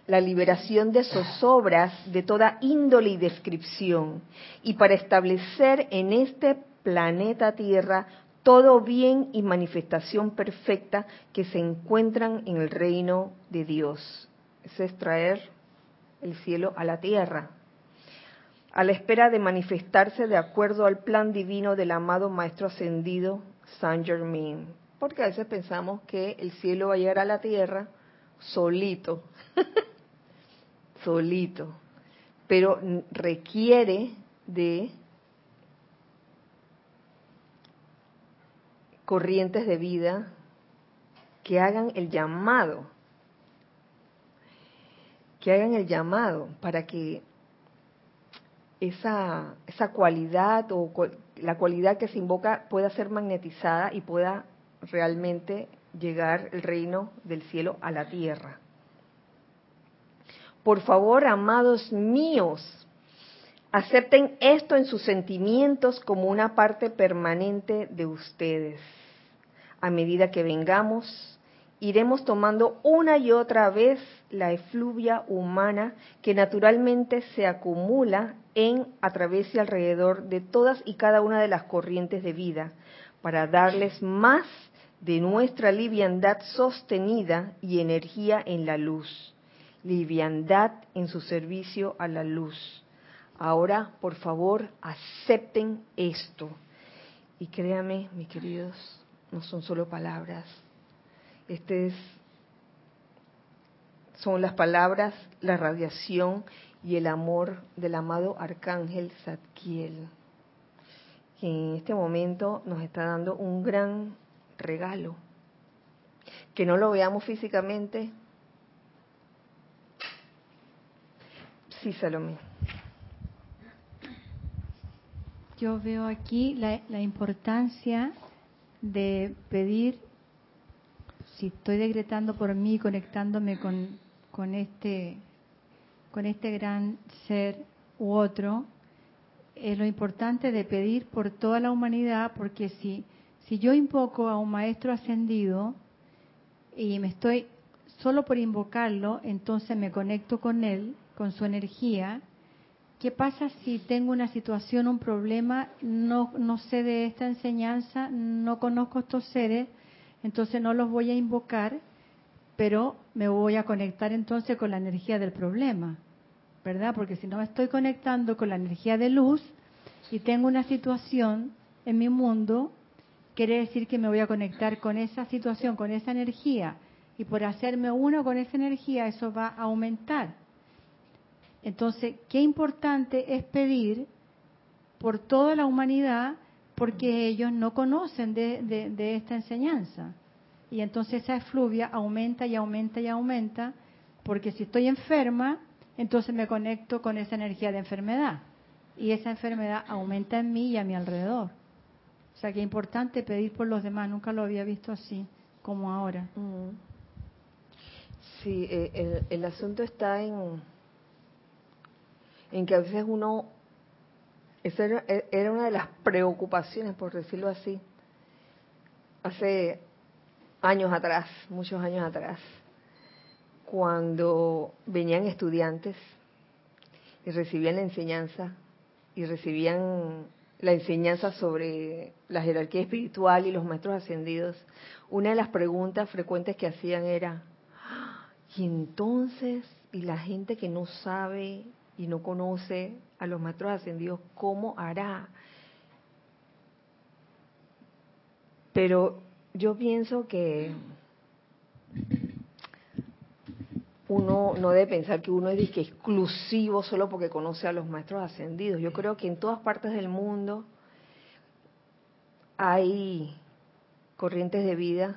S1: la liberación de zozobras de toda índole y descripción, y para establecer en este planeta Tierra todo bien y manifestación perfecta que se encuentran en el reino de Dios. Ese es traer el cielo a la tierra, a la espera de manifestarse de acuerdo al plan divino del amado Maestro Ascendido Saint Germain. Porque a veces pensamos que el cielo va a llegar a la tierra solito, <laughs> solito, pero requiere de corrientes de vida que hagan el llamado, que hagan el llamado para que esa, esa cualidad o la cualidad que se invoca pueda ser magnetizada y pueda realmente llegar el reino del cielo a la tierra. Por favor, amados míos, acepten esto en sus sentimientos como una parte permanente de ustedes. A medida que vengamos, iremos tomando una y otra vez la efluvia humana que naturalmente se acumula en, a través y alrededor de todas y cada una de las corrientes de vida, para darles más de nuestra liviandad sostenida y energía en la luz, liviandad en su servicio a la luz. Ahora, por favor, acepten esto. Y créame, mis queridos, no son solo palabras. Este son las palabras, la radiación y el amor del amado arcángel Zadkiel, que en este momento nos está dando un gran regalo. Que no lo veamos físicamente. Sí, Salomé.
S7: Yo veo aquí la, la importancia de pedir, si estoy decretando por mí, conectándome con, con, este, con este gran ser u otro, es lo importante de pedir por toda la humanidad, porque si si yo invoco a un maestro ascendido y me estoy solo por invocarlo, entonces me conecto con él, con su energía. ¿Qué pasa si tengo una situación, un problema, no, no sé de esta enseñanza, no conozco estos seres, entonces no los voy a invocar, pero me voy a conectar entonces con la energía del problema, ¿verdad? Porque si no me estoy conectando con la energía de luz y tengo una situación en mi mundo, quiere decir que me voy a conectar con esa situación, con esa energía, y por hacerme uno con esa energía, eso va a aumentar. Entonces, qué importante es pedir por toda la humanidad, porque ellos no conocen de, esta enseñanza. Y entonces esa efluvia aumenta y aumenta y aumenta, porque si estoy enferma, entonces me conecto con esa energía de enfermedad. Y esa enfermedad aumenta en mí y a mi alrededor. O sea que es importante pedir por los demás, nunca lo había visto así como ahora. Mm.
S1: Sí, eh, el, asunto está en, en que a veces uno, esa era, era una de las preocupaciones, por decirlo así, hace años atrás, muchos años atrás, cuando venían estudiantes y recibían la enseñanza y recibían la enseñanza sobre la jerarquía espiritual y los maestros ascendidos, una de las preguntas frecuentes que hacían era, y entonces, y la gente que no sabe y no conoce a los maestros ascendidos, ¿cómo hará? Pero yo pienso que uno no debe pensar que uno es exclusivo solo porque conoce a los maestros ascendidos. Yo creo que en todas partes del mundo hay corrientes de vida,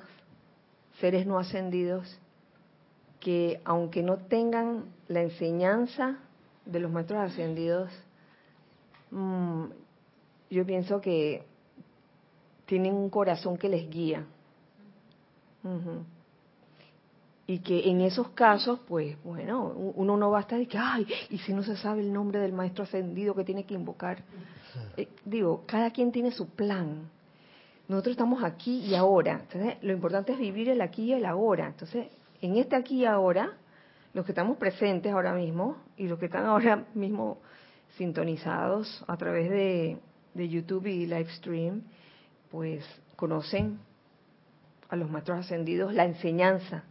S1: seres no ascendidos, que aunque no tengan la enseñanza de los maestros ascendidos, mm, yo pienso que tienen un corazón que les guía. Y que en esos casos, pues bueno, uno no basta de que, ay, y si no se sabe el nombre del maestro ascendido que tiene que invocar. Eh, digo, cada quien tiene su plan. Nosotros estamos aquí y ahora. Entonces, lo importante es vivir el aquí y el ahora. Entonces, en este aquí y ahora, los que estamos presentes ahora mismo y los que están ahora mismo sintonizados a través de, YouTube y Livestream, pues conocen a los maestros ascendidos la enseñanza,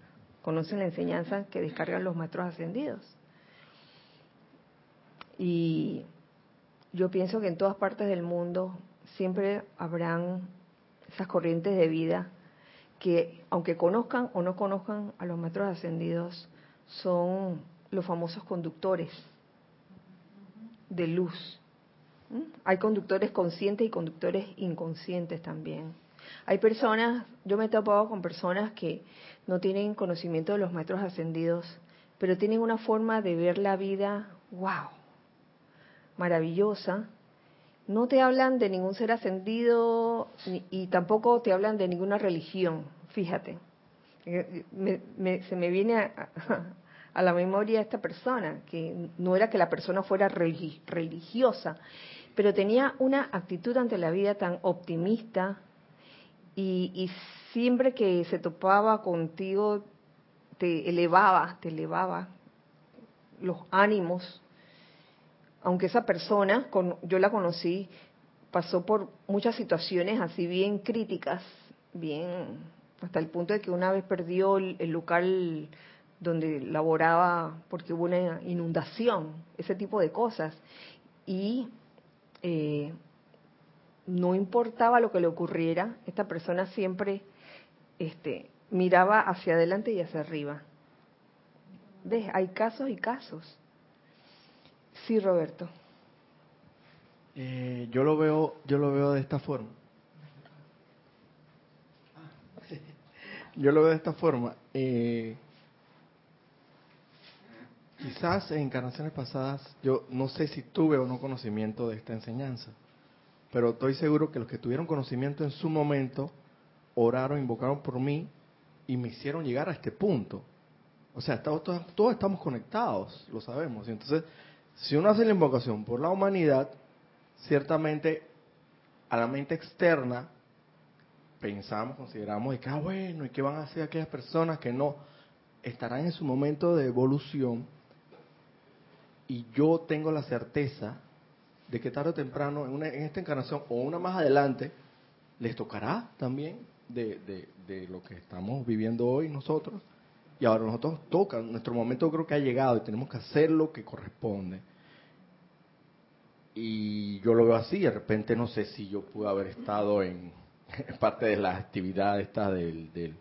S1: conocen la enseñanza que descargan los maestros ascendidos. Y yo pienso que en todas partes del mundo siempre habrán esas corrientes de vida que, aunque conozcan o no conozcan a los maestros ascendidos, son los famosos conductores de luz. ¿Mm? Hay conductores conscientes y conductores inconscientes también. Hay personas, yo me he topado con personas que no tienen conocimiento de los maestros ascendidos, pero tienen una forma de ver la vida, wow, maravillosa. No te hablan de ningún ser ascendido y tampoco te hablan de ninguna religión, fíjate. Eh, se me viene a, a la memoria esta persona, que no era que la persona fuera religiosa, pero tenía una actitud ante la vida tan optimista y, siempre que se topaba contigo te elevaba, te elevaba los ánimos, aunque esa persona, yo la conocí, pasó por muchas situaciones así bien críticas, bien, hasta el punto de que una vez perdió el, local donde laboraba porque hubo una inundación, ese tipo de cosas. Y eh, no importaba lo que le ocurriera, esta persona siempre este, miraba hacia adelante y hacia arriba. ¿Ves? Hay casos y casos. Sí, Roberto.
S8: Eh, yo lo veo, yo lo veo de esta forma. Yo lo veo de esta forma. Eh, Quizás en encarnaciones pasadas yo no sé si tuve o no conocimiento de esta enseñanza, pero estoy seguro que los que tuvieron conocimiento en su momento oraron, invocaron por mí y me hicieron llegar a este punto. O sea, todos, todos, estamos conectados, lo sabemos. Entonces, si uno hace la invocación por la humanidad, ciertamente a la mente externa pensamos, consideramos y que, ah, bueno, ¿y qué van a hacer aquellas personas que no estarán en su momento de evolución? y yo tengo la certeza de que tarde o temprano, en, en esta encarnación o una más adelante, les tocará también de, de, lo que estamos viviendo hoy nosotros. Y ahora nosotros toca, nuestro momento creo que ha llegado y tenemos que hacer lo que corresponde. Y yo lo veo así, de repente no sé si yo pude haber estado en, <laughs> parte de las actividades esta del, del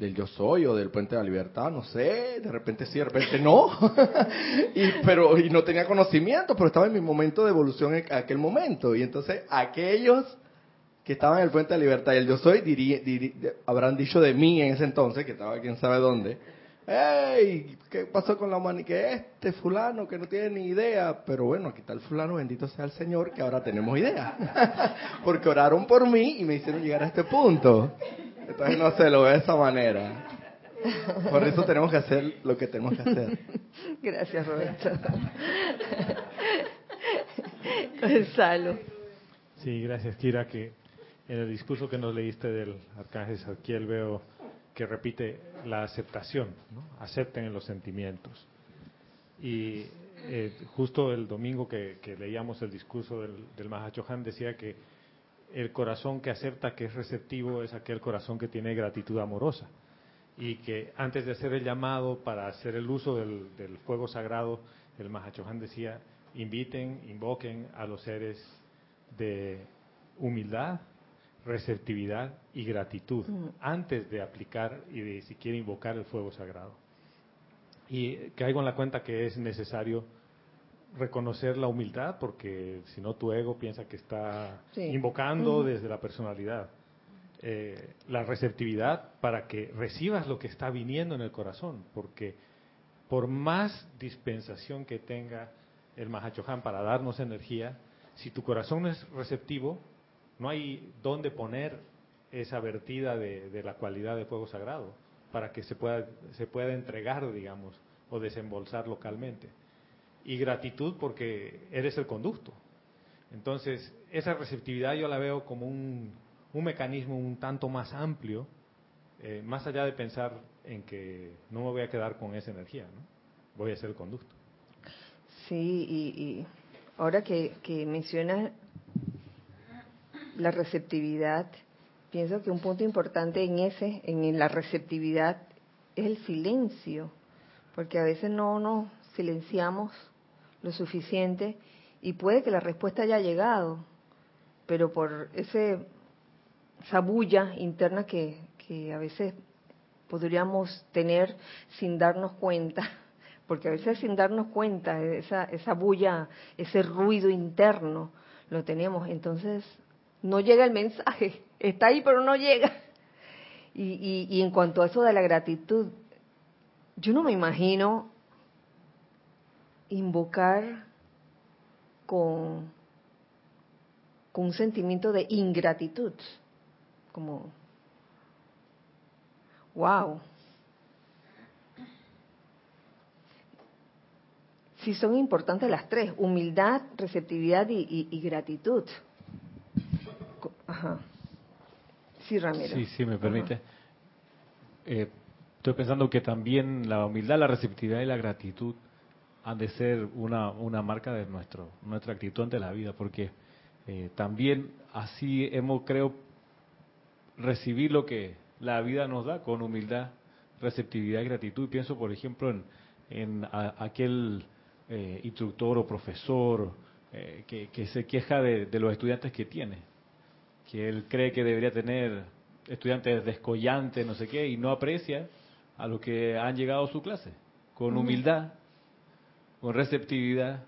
S8: del yo soy o del puente de la libertad, no sé, de repente sí, de repente no, <laughs> y, pero, y no tenía conocimiento, pero estaba en mi momento de evolución en aquel momento, y entonces aquellos que estaban en el puente de la libertad y el yo soy habrán dicho de mí en ese entonces, que estaba quién sabe dónde, hey, ¿qué pasó con la humanidad? Que este fulano que no tiene ni idea, pero bueno, aquí está el fulano, bendito sea el Señor, que ahora tenemos idea, <laughs> porque oraron por mí y me hicieron llegar a este punto. Entonces no se lo ve de esa manera. Por eso tenemos que hacer lo que tenemos que hacer. <laughs>
S1: Gracias, Roberto. <laughs> Gonzalo.
S3: Sí, gracias, Kira, que en el discurso que nos leíste del arcángel Saquiel veo que repite la aceptación, acepten los sentimientos. Y eh, justo el domingo que, leíamos el discurso del, del Mahachohan decía que el corazón que acepta que es receptivo es aquel corazón que tiene gratitud amorosa y que antes de hacer el llamado para hacer el uso del, fuego sagrado, el Mahachohan decía, inviten, invoquen a los seres de humildad, receptividad y gratitud mm. antes de aplicar y de siquiera invocar el fuego sagrado. Y caigo en la cuenta que es necesario reconocer la humildad, porque si no tu ego piensa que está invocando desde la personalidad. Eh, la receptividad para que recibas lo que está viniendo en el corazón, porque por más dispensación que tenga el Mahachohan para darnos energía, si tu corazón no es receptivo, no hay dónde poner esa vertida de, la cualidad de fuego sagrado para que se pueda, se pueda entregar, digamos, o desembolsar localmente. Y gratitud porque eres el conducto. Entonces, esa receptividad yo la veo como un, un mecanismo un tanto más amplio, eh, más allá de pensar en que no me voy a quedar con esa energía, ¿no? voy a ser el conducto.
S1: Sí, y, ahora que, que mencionas la receptividad, pienso que un punto importante en ese, en la receptividad, es el silencio, porque a veces no nos silenciamos lo suficiente y puede que la respuesta haya llegado, pero por ese esa bulla interna que, que a veces podríamos tener sin darnos cuenta, <laughs> porque a veces sin darnos cuenta, esa, esa bulla, ese ruido interno, lo tenemos. Entonces, no llega el mensaje, <laughs> está ahí pero no llega. Y, y, en cuanto a eso de la gratitud, yo no me imagino invocar con, un sentimiento de ingratitud, como, wow. Si son importantes las tres, humildad, receptividad y gratitud. Ajá. Sí, Ramiro.
S4: Sí, sí, me permite. Eh, estoy pensando que también la humildad, la receptividad y la gratitud han de ser una, una marca de nuestro, nuestra actitud ante la vida, porque eh, también así hemos, creo, recibir lo que la vida nos da con humildad, receptividad y gratitud. Pienso, por ejemplo, en, en aquel eh, instructor o profesor que, que, se queja de, de, los estudiantes que tiene que él cree que debería tener estudiantes descollantes, no sé qué, y no aprecia a los que han llegado a su clase, con humildad, con receptividad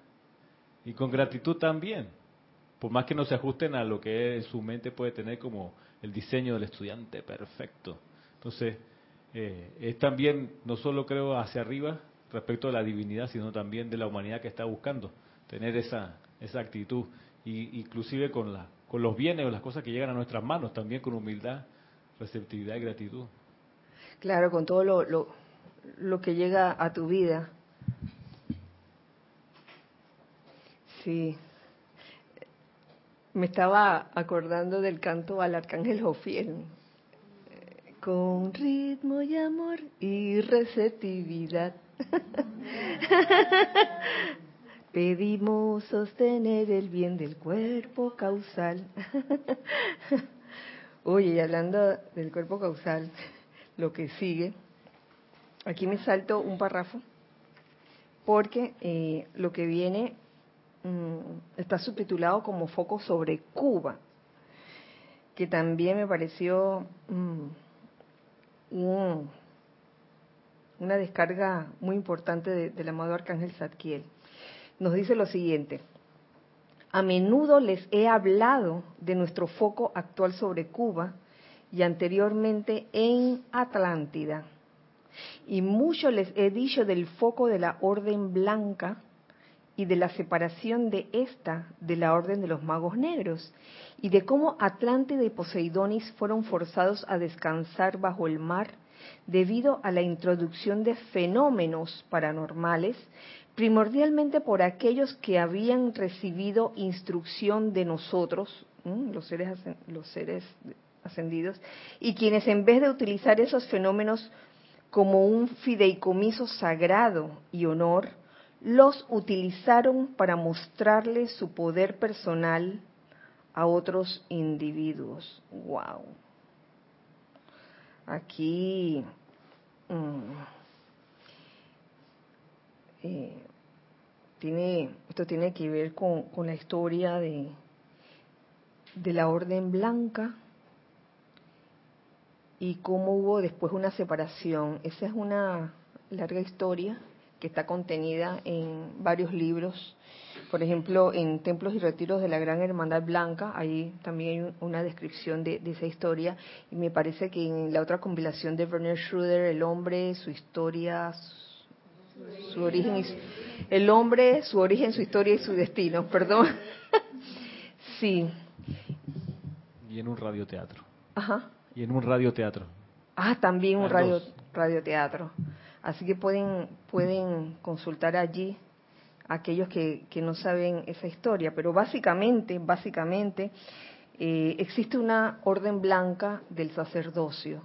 S4: y con gratitud también, por más que no se ajusten a lo que su mente puede tener como el diseño del estudiante perfecto. Entonces, eh, es también, no solo creo hacia arriba respecto a la divinidad, sino también de la humanidad que está buscando tener esa, esa actitud, y, inclusive con la con los bienes o las cosas que llegan a nuestras manos, también con humildad, receptividad y gratitud.
S1: Claro, con todo lo, lo, que llega a tu vida. Sí. Me estaba acordando del canto al arcángel Jofiel. Con ritmo y amor y receptividad. <laughs> Pedimos sostener el bien del cuerpo causal. <laughs> Oye, y hablando del cuerpo causal, lo que sigue, aquí me salto un párrafo, porque eh, lo que viene mm, está subtitulado como Foco sobre Cuba, que también me pareció mm, una descarga muy importante del amado Arcángel Zadkiel nos dice lo siguiente. A menudo les he hablado de nuestro foco actual sobre Cuba y anteriormente en Atlántida. Y mucho les he dicho del foco de la Orden Blanca y de la separación de esta de la Orden de los Magos Negros, y de cómo Atlántida y Poseidonis fueron forzados a descansar bajo el mar debido a la introducción de fenómenos paranormales primordialmente por aquellos que habían recibido instrucción de nosotros, los seres, los seres ascendidos, y quienes en vez de utilizar esos fenómenos como un fideicomiso sagrado y honor, los utilizaron para mostrarle su poder personal a otros individuos. Wow. Aquí mm, eh, tiene, esto tiene que ver con, la historia de, de la Orden Blanca y cómo hubo después una separación. Esa es una larga historia que está contenida en varios libros. Por ejemplo, en Templos y Retiros de la Gran Hermandad Blanca, ahí también hay una descripción de, de esa historia. Y me parece que en la otra compilación de Werner Schroeder, El hombre, su historia, su origen, el hombre, su origen, su historia y su destino, perdón. <laughs> sí.
S4: Y en un radioteatro.
S1: Ajá.
S4: Y en un radioteatro.
S1: Ah, también un radio, radioteatro. Así que pueden, pueden consultar allí aquellos que, que no saben esa historia. Pero básicamente, básicamente, eh, existe una orden blanca del sacerdocio,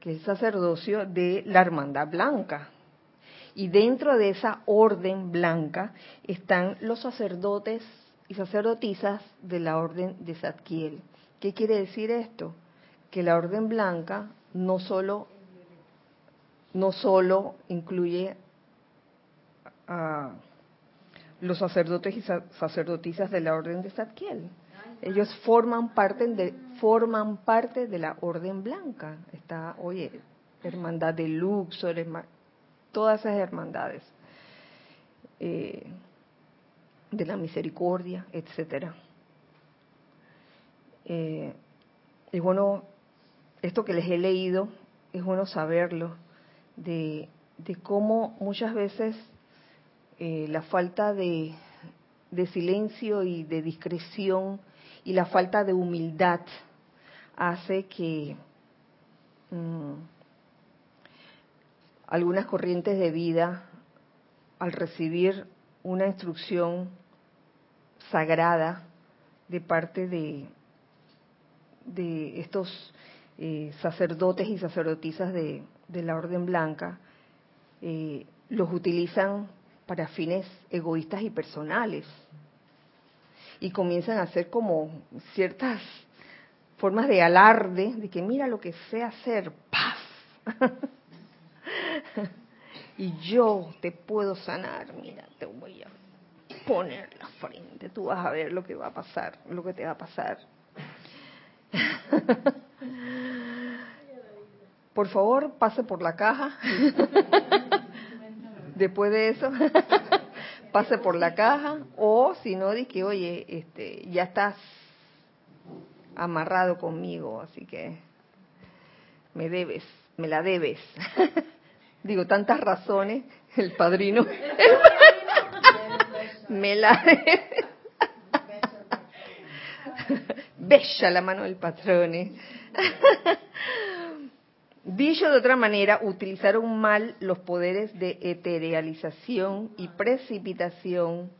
S1: que es el sacerdocio de la hermandad blanca. Y dentro de esa orden blanca están los sacerdotes y sacerdotisas de la orden de Zadkiel. ¿Qué quiere decir esto? Que la orden blanca no solo, no solo incluye a los sacerdotes y sa- sacerdotisas de la orden de Zadkiel. Ellos forman parte de forman parte de la orden blanca. Está, oye, hermandad de Luxor, todas esas hermandades eh, de la misericordia, etcétera. Eh, es bueno, esto que les he leído, es bueno saberlo, de, cómo muchas veces eh, la falta de, de silencio y de discreción y la falta de humildad hace que mm, algunas corrientes de vida, al recibir una instrucción sagrada de parte de, estos eh, sacerdotes y sacerdotisas de, la Orden Blanca, eh, los utilizan para fines egoístas y personales. Y comienzan a hacer como ciertas formas de alarde, de que mira lo que sé hacer, ¡paf! <laughs> <laughs> y yo te puedo sanar, mira, te voy a poner la frente, tú vas a ver lo que va a pasar, lo que te va a pasar. <laughs> Por favor, pase por la caja. <laughs> Después de eso, pase por la caja o si no, di que, oye, este, ya estás amarrado conmigo, así que me debes, me la debes. Digo, tantas razones, el padrino me la. Bella la mano del patrone. Dicho de otra manera, utilizaron mal los poderes de eterealización y precipitación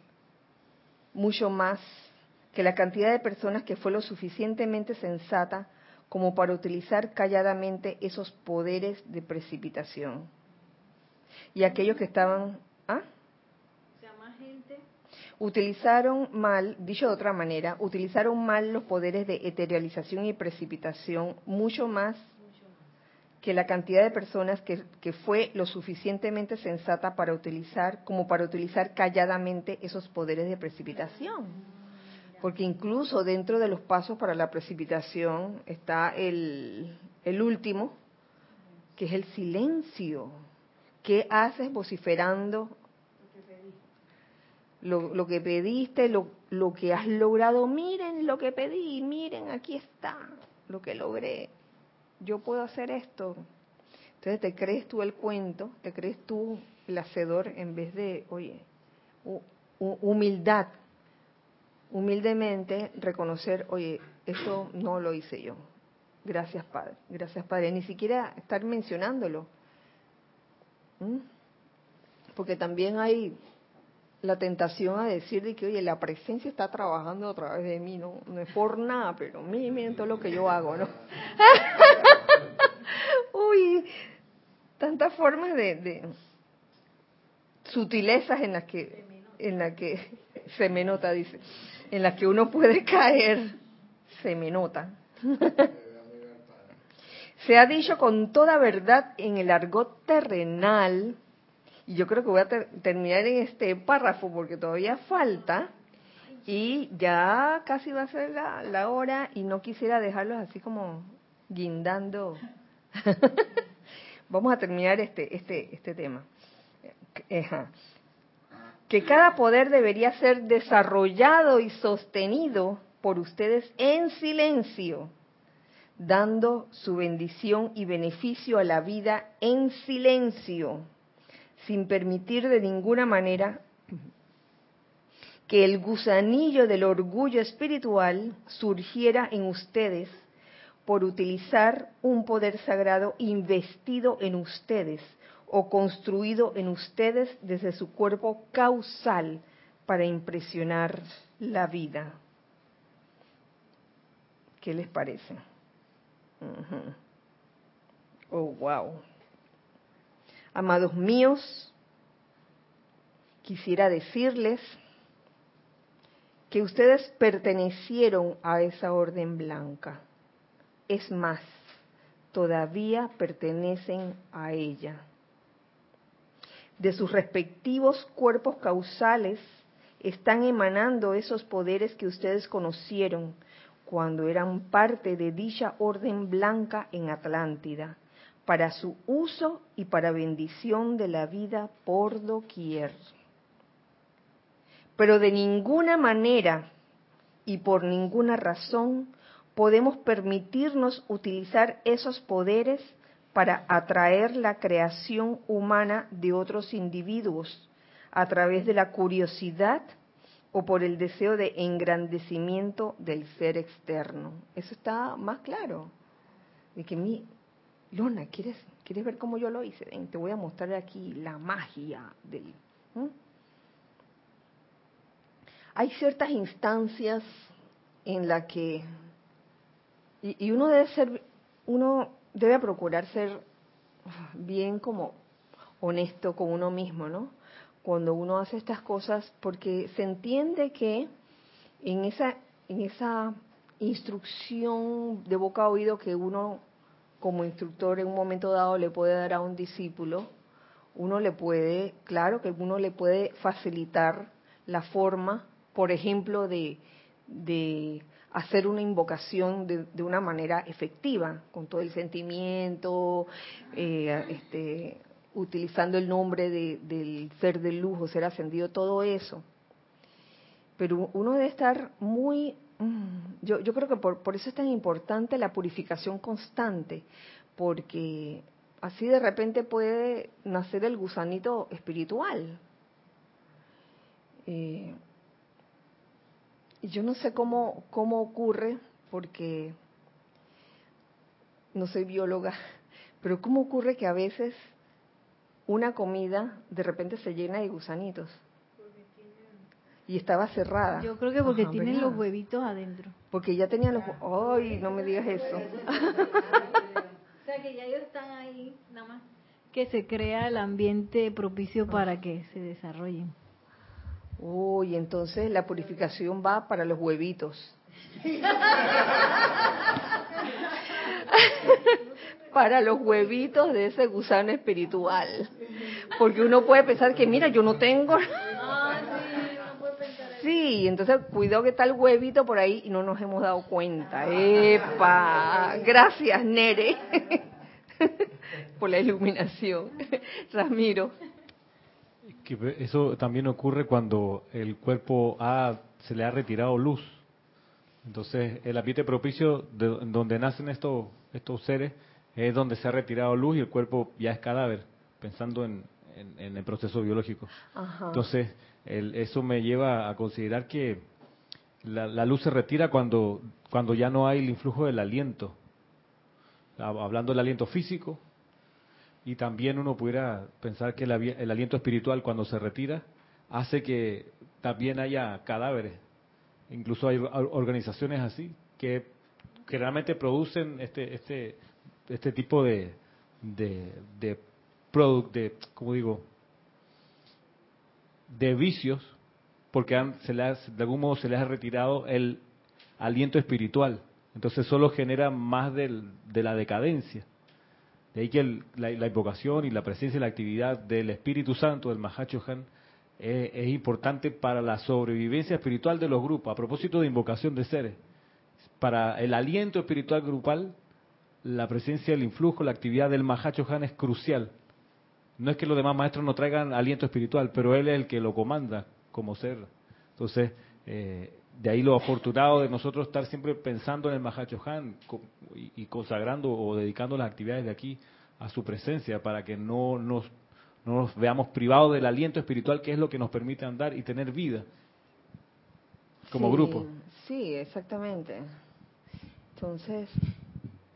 S1: mucho más que la cantidad de personas que fue lo suficientemente sensata como para utilizar calladamente esos poderes de precipitación. Y aquellos que estaban... ¿ah? Utilizaron mal, dicho de otra manera, utilizaron mal los poderes de eterealización y precipitación mucho más que la cantidad de personas que, que, fue lo suficientemente sensata para utilizar, como para utilizar calladamente esos poderes de precipitación. Porque incluso dentro de los pasos para la precipitación está el, el último, que es el silencio. ¿Qué haces vociferando lo, lo que pediste, lo, lo que has logrado? Miren lo que pedí, miren, aquí está lo que logré yo puedo hacer esto. Entonces te crees tú el cuento, te crees tú el hacedor en vez de, oye, humildad, humildemente reconocer, oye, esto no lo hice yo. Gracias Padre, gracias Padre. Ni siquiera estar mencionándolo. ¿Mm? Porque también hay la tentación a decir de que, oye, la presencia está trabajando a través de mí, no, no es por nada, pero miren, miren todo lo que yo hago, ¿no? <laughs> Uy, tantas formas de, de, sutilezas en las que, en la que se me nota, dice, en las que uno puede <laughs> caer, se me nota. <laughs> se ha dicho con toda verdad en el argot terrenal, y yo creo que voy a ter terminar en este párrafo porque todavía falta, y ya casi va a ser la, la hora y no quisiera dejarlos así como guindando. <laughs> Vamos a terminar este, este, este tema. Que cada poder debería ser desarrollado y sostenido por ustedes en silencio, dando su bendición y beneficio a la vida en silencio, sin permitir de ninguna manera que el gusanillo del orgullo espiritual surgiera en ustedes por utilizar un poder sagrado investido en ustedes o construido en ustedes desde su cuerpo causal para impresionar la vida. ¿Qué les parece? Oh, wow. Amados míos, quisiera decirles que ustedes pertenecieron a esa orden blanca. Es más, todavía pertenecen a ella. De sus respectivos cuerpos causales están emanando esos poderes que ustedes conocieron cuando eran parte de dicha orden blanca en Atlántida, para su uso y para bendición de la vida por doquier. Pero de ninguna manera y por ninguna razón podemos permitirnos utilizar esos poderes para atraer la creación humana de otros individuos a través de la curiosidad o por el deseo de engrandecimiento del ser externo. Eso está más claro. De que mi, Lona, ¿quieres, ¿quieres ver cómo yo lo hice? te voy a mostrar aquí la magia del... Hay ciertas instancias en las que... Y uno debe ser... Uno debe procurar ser bien como honesto con uno mismo, ¿no? Cuando uno hace estas cosas, porque se entiende que en esa, en esa instrucción de boca a oído que uno como instructor en un momento dado le puede dar a un discípulo, uno le puede, claro que uno le puede facilitar la forma, por ejemplo, de, de hacer una invocación de, una manera efectiva, con todo el sentimiento, eh, este, utilizando el nombre del ser de luz o ser ascendido, todo eso. Pero uno debe estar muy... Mm, yo, yo creo que por, por eso es tan importante la purificación constante, porque así de repente puede nacer el gusanito espiritual. Eh, yo no sé cómo, cómo ocurre, porque no soy bióloga, <laughs> pero cómo ocurre que a veces una comida de repente se llena de gusanitos. Y estaba cerrada.
S7: Yo creo que porque tienen los huevitos adentro.
S1: Porque ya tenían los... ¡Ay, no me digas eso! <laughs>
S7: o sea, que ya ellos están ahí, nada más que se crea el ambiente propicio para que se desarrollen.
S1: Uy, entonces la purificación va para los huevitos. <laughs> para los huevitos de ese gusano espiritual. Porque uno puede pensar que, mira, yo no tengo. Sí, entonces cuidado que está el huevito por ahí y no nos hemos dado cuenta. ¡Epa! Gracias, Nere, <laughs> por la iluminación. Ramiro
S4: eso también ocurre cuando el cuerpo ha, se le ha retirado luz. Entonces, el ambiente propicio de, donde nacen estos, estos seres es donde se ha retirado luz y el cuerpo ya es cadáver, pensando en, el proceso biológico. Entonces, eso me lleva a considerar que la, la, luz se retira cuando, cuando ya no hay el influjo del aliento. Hablando del aliento físico, y también uno pudiera pensar que el, aliento espiritual cuando se retira hace que también haya cadáveres. Incluso hay organizaciones así que, realmente producen este este este tipo de de de, de como digo de vicios porque se de algún modo se les ha retirado el aliento espiritual. Entonces solo genera más de la decadencia. De ahí que la, invocación y la presencia y la actividad del Espíritu Santo, del Mahachohan, eh, es importante para la sobrevivencia espiritual de los grupos. A propósito de invocación de seres, para el aliento espiritual grupal, la presencia, el influjo, la actividad del Mahachohan es crucial. No es que los demás maestros no traigan aliento espiritual, pero él es el que lo comanda como ser. Entonces, eh, de ahí lo afortunado de nosotros estar siempre pensando en el Mahachohan y, consagrando o dedicando las actividades de aquí a su presencia para que no nos, no nos veamos privados del aliento espiritual que es lo que nos permite andar y tener vida. como grupo.
S1: Sí, exactamente. Entonces,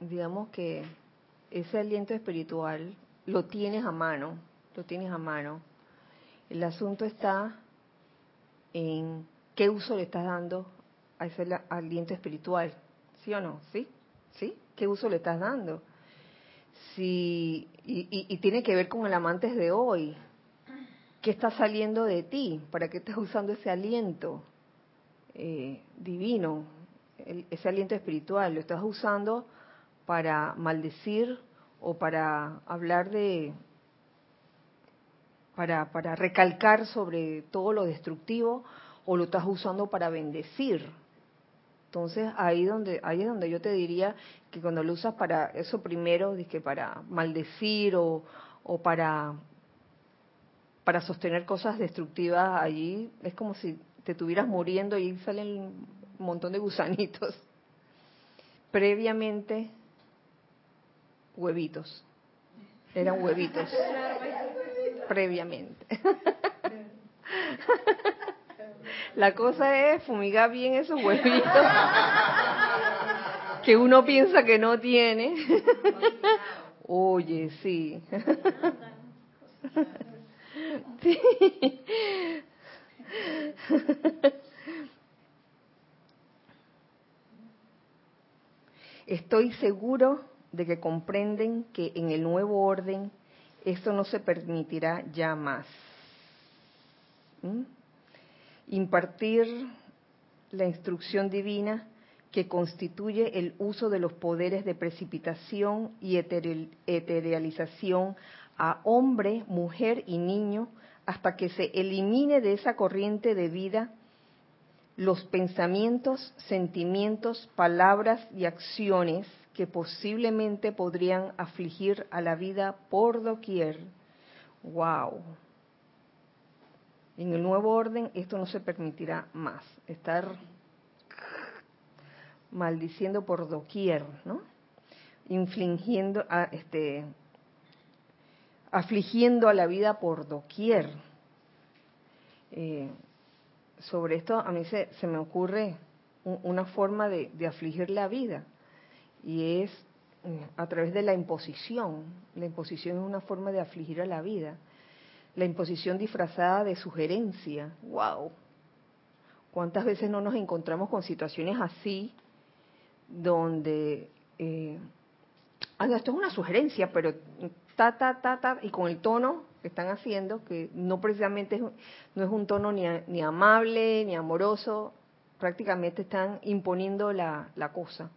S1: digamos que ese aliento espiritual lo tienes a mano, lo tienes a mano. El asunto está en qué uso le estás dando a ese aliento espiritual, ¿sí o no? ¿Sí? ¿Sí? ¿Qué uso le estás dando? Si, y, tiene que ver con el amantes de hoy. ¿Qué está saliendo de ti? ¿Para qué estás usando ese aliento eh, divino, ese aliento espiritual? ¿Lo estás usando para maldecir o para hablar de, para, para recalcar sobre todo lo destructivo o lo estás usando para bendecir? Entonces ahí donde ahí es donde yo te diría que cuando lo usas para eso primero, que para maldecir o, o para para sostener cosas destructivas allí es como si te estuvieras muriendo y salen un montón de gusanitos. <laughs> Previamente huevitos. Eran huevitos. Previamente. <laughs> La cosa es fumigar bien esos huevitos que uno piensa que no tiene. <laughs> Oye, sí. <laughs> sí. Estoy seguro de que comprenden que en el nuevo orden esto no se permitirá ya más. ¿Mm? Impartir la instrucción divina que constituye el uso de los poderes de precipitación y eterialización a hombre, mujer y niño hasta que se elimine de esa corriente de vida los pensamientos, sentimientos, palabras y acciones que posiblemente podrían afligir a la vida por doquier. ¡Wow! En el nuevo orden esto no se permitirá más. Estar maldiciendo por doquier, ¿no? Infligiendo, a, este, afligiendo a la vida por doquier. Eh, sobre esto a mí se, se me ocurre una forma de, afligir la vida y es eh, a través de la imposición. La imposición es una forma de afligir a la vida. La imposición disfrazada de sugerencia. ¡Wow! ¿Cuántas veces no nos encontramos con situaciones así donde, eh, esto es una sugerencia, pero ta, ta, ta, ta, y con el tono que están haciendo, que no precisamente es, no es un tono ni, ni amable, ni amoroso, prácticamente están imponiendo la cosa.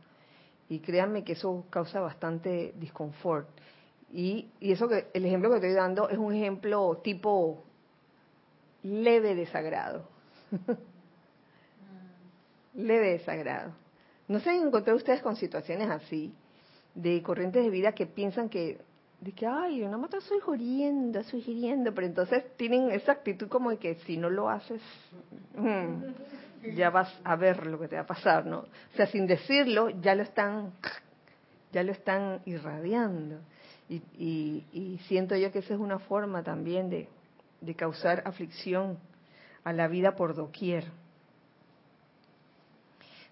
S1: Y créanme que eso causa bastante disconfort. Y, y eso que el ejemplo que estoy dando es un ejemplo tipo leve desagrado. <laughs> leve desagrado. ¿No se han encontrado ustedes con situaciones así, de corrientes de vida que piensan que, de que, ay, yo nada más estoy sugiriendo, sugiriendo, pero entonces tienen esa actitud como de que si no lo haces, mm, ya vas a ver lo que te va a pasar, ¿no? O sea, sin decirlo, ya lo están, ya lo están irradiando. Y, y, y siento yo que esa es una forma también de, de causar aflicción a la vida por doquier.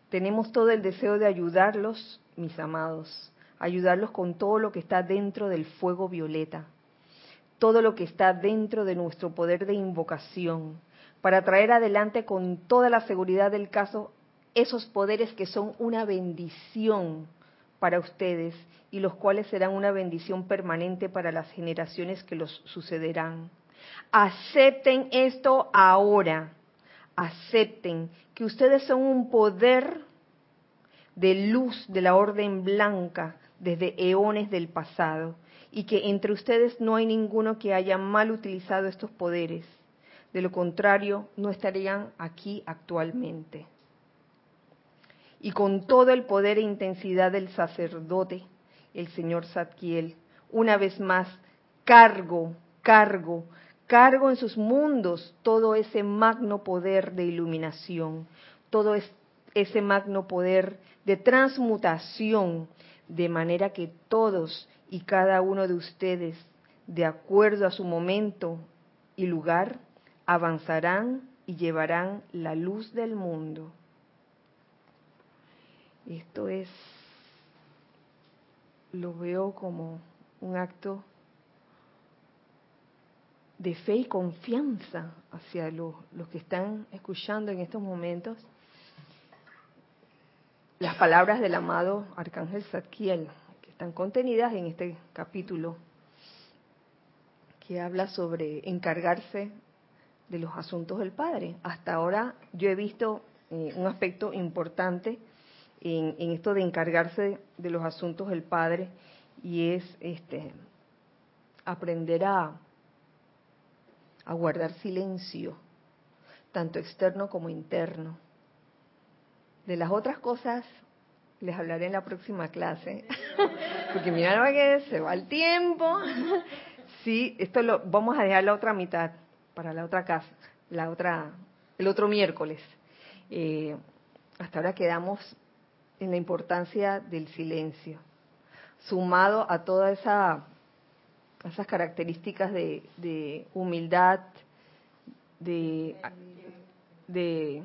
S1: Tenemos todo el deseo de ayudarlos, mis amados, ayudarlos con todo lo que está dentro del fuego violeta, todo lo que está dentro de nuestro poder de invocación, para traer adelante con toda la seguridad del caso esos poderes que son una bendición para ustedes y los cuales serán una bendición permanente para las generaciones que los sucederán. Acepten esto ahora acepten que ustedes son un poder de luz de la orden blanca desde eones del pasado y que entre ustedes no hay ninguno que haya mal utilizado estos poderes. De lo contrario, no estarían aquí actualmente. Y con todo el poder e intensidad del sacerdote, el señor Zadkiel, una vez más, cargo, cargo, cargo en sus mundos todo ese magno poder de iluminación, todo ese magno poder de transmutación, de manera que todos y cada uno de ustedes, de acuerdo a su momento y lugar, avanzarán y llevarán la luz del mundo. Esto es, lo veo como un acto de fe y confianza hacia los, que están escuchando en estos momentos las palabras del amado Arcángel Zadkiel, que están contenidas en este capítulo, que habla sobre encargarse de los asuntos del Padre. Hasta ahora yo he visto eh, un aspecto importante en, esto de encargarse de los asuntos del Padre y es este aprender a guardar silencio, tanto externo como interno. De las otras cosas les hablaré en la próxima clase, <laughs> porque mira que se va el tiempo. <laughs> Sí, esto lo vamos a dejar la otra mitad para la otra casa, la otra, el otro miércoles. Eh, hasta ahora quedamos en la importancia del silencio, sumado a toda esa esas características de, humildad, de, de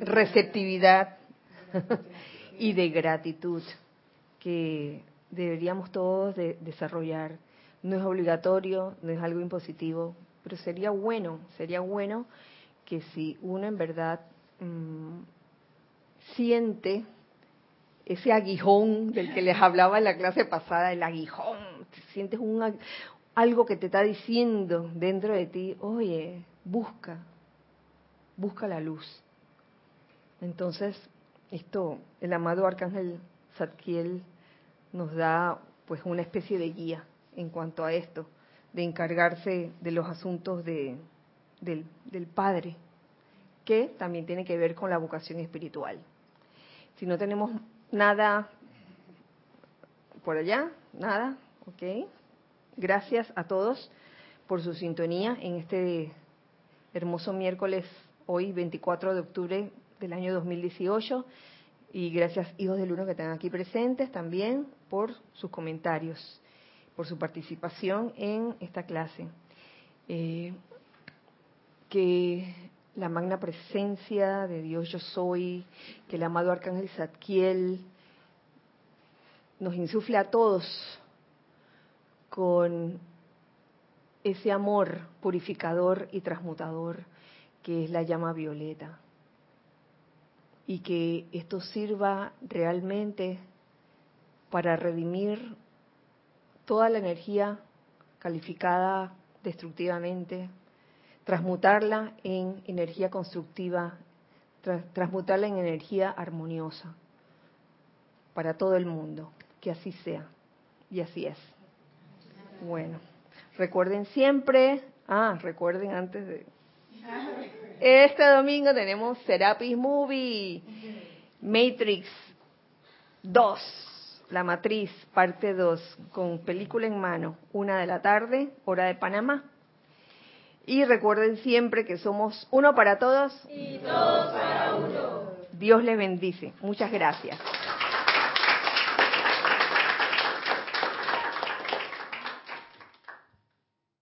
S1: receptividad y de gratitud que deberíamos todos de desarrollar. No es obligatorio, no es algo impositivo, pero sería bueno, sería bueno que si uno en verdad mm, siente ese aguijón del que les hablaba en la clase pasada, el aguijón, sientes un, algo que te está diciendo dentro de ti, oye, busca, busca la luz. Entonces, esto, el amado Arcángel Zadkiel nos da pues una especie de guía en cuanto a esto, de encargarse de los asuntos de, del, Padre, que también tiene que ver con la vocación espiritual. Si no tenemos Nada por allá, nada, ok. Gracias a todos por su sintonía en este hermoso miércoles, hoy 24 de octubre del año 2018. Y gracias, hijos del uno, que están aquí presentes también por sus comentarios, por su participación en esta clase. Eh, que la magna presencia de Dios yo soy, que el amado Arcángel Zadkiel nos insufle a todos con ese amor purificador y transmutador que es la llama violeta. Y que esto sirva realmente para redimir toda la energía calificada destructivamente transmutarla en energía constructiva, transmutarla en energía armoniosa para todo el mundo. Que así sea. Y así es. Bueno, recuerden siempre, ah, recuerden antes de... Este domingo tenemos Serapis Movie, Matrix 2, La Matriz, parte 2, con película en mano, una de la tarde, hora de Panamá. Y recuerden siempre que somos uno para todos
S9: y todos para uno.
S1: Dios les bendice. Muchas gracias.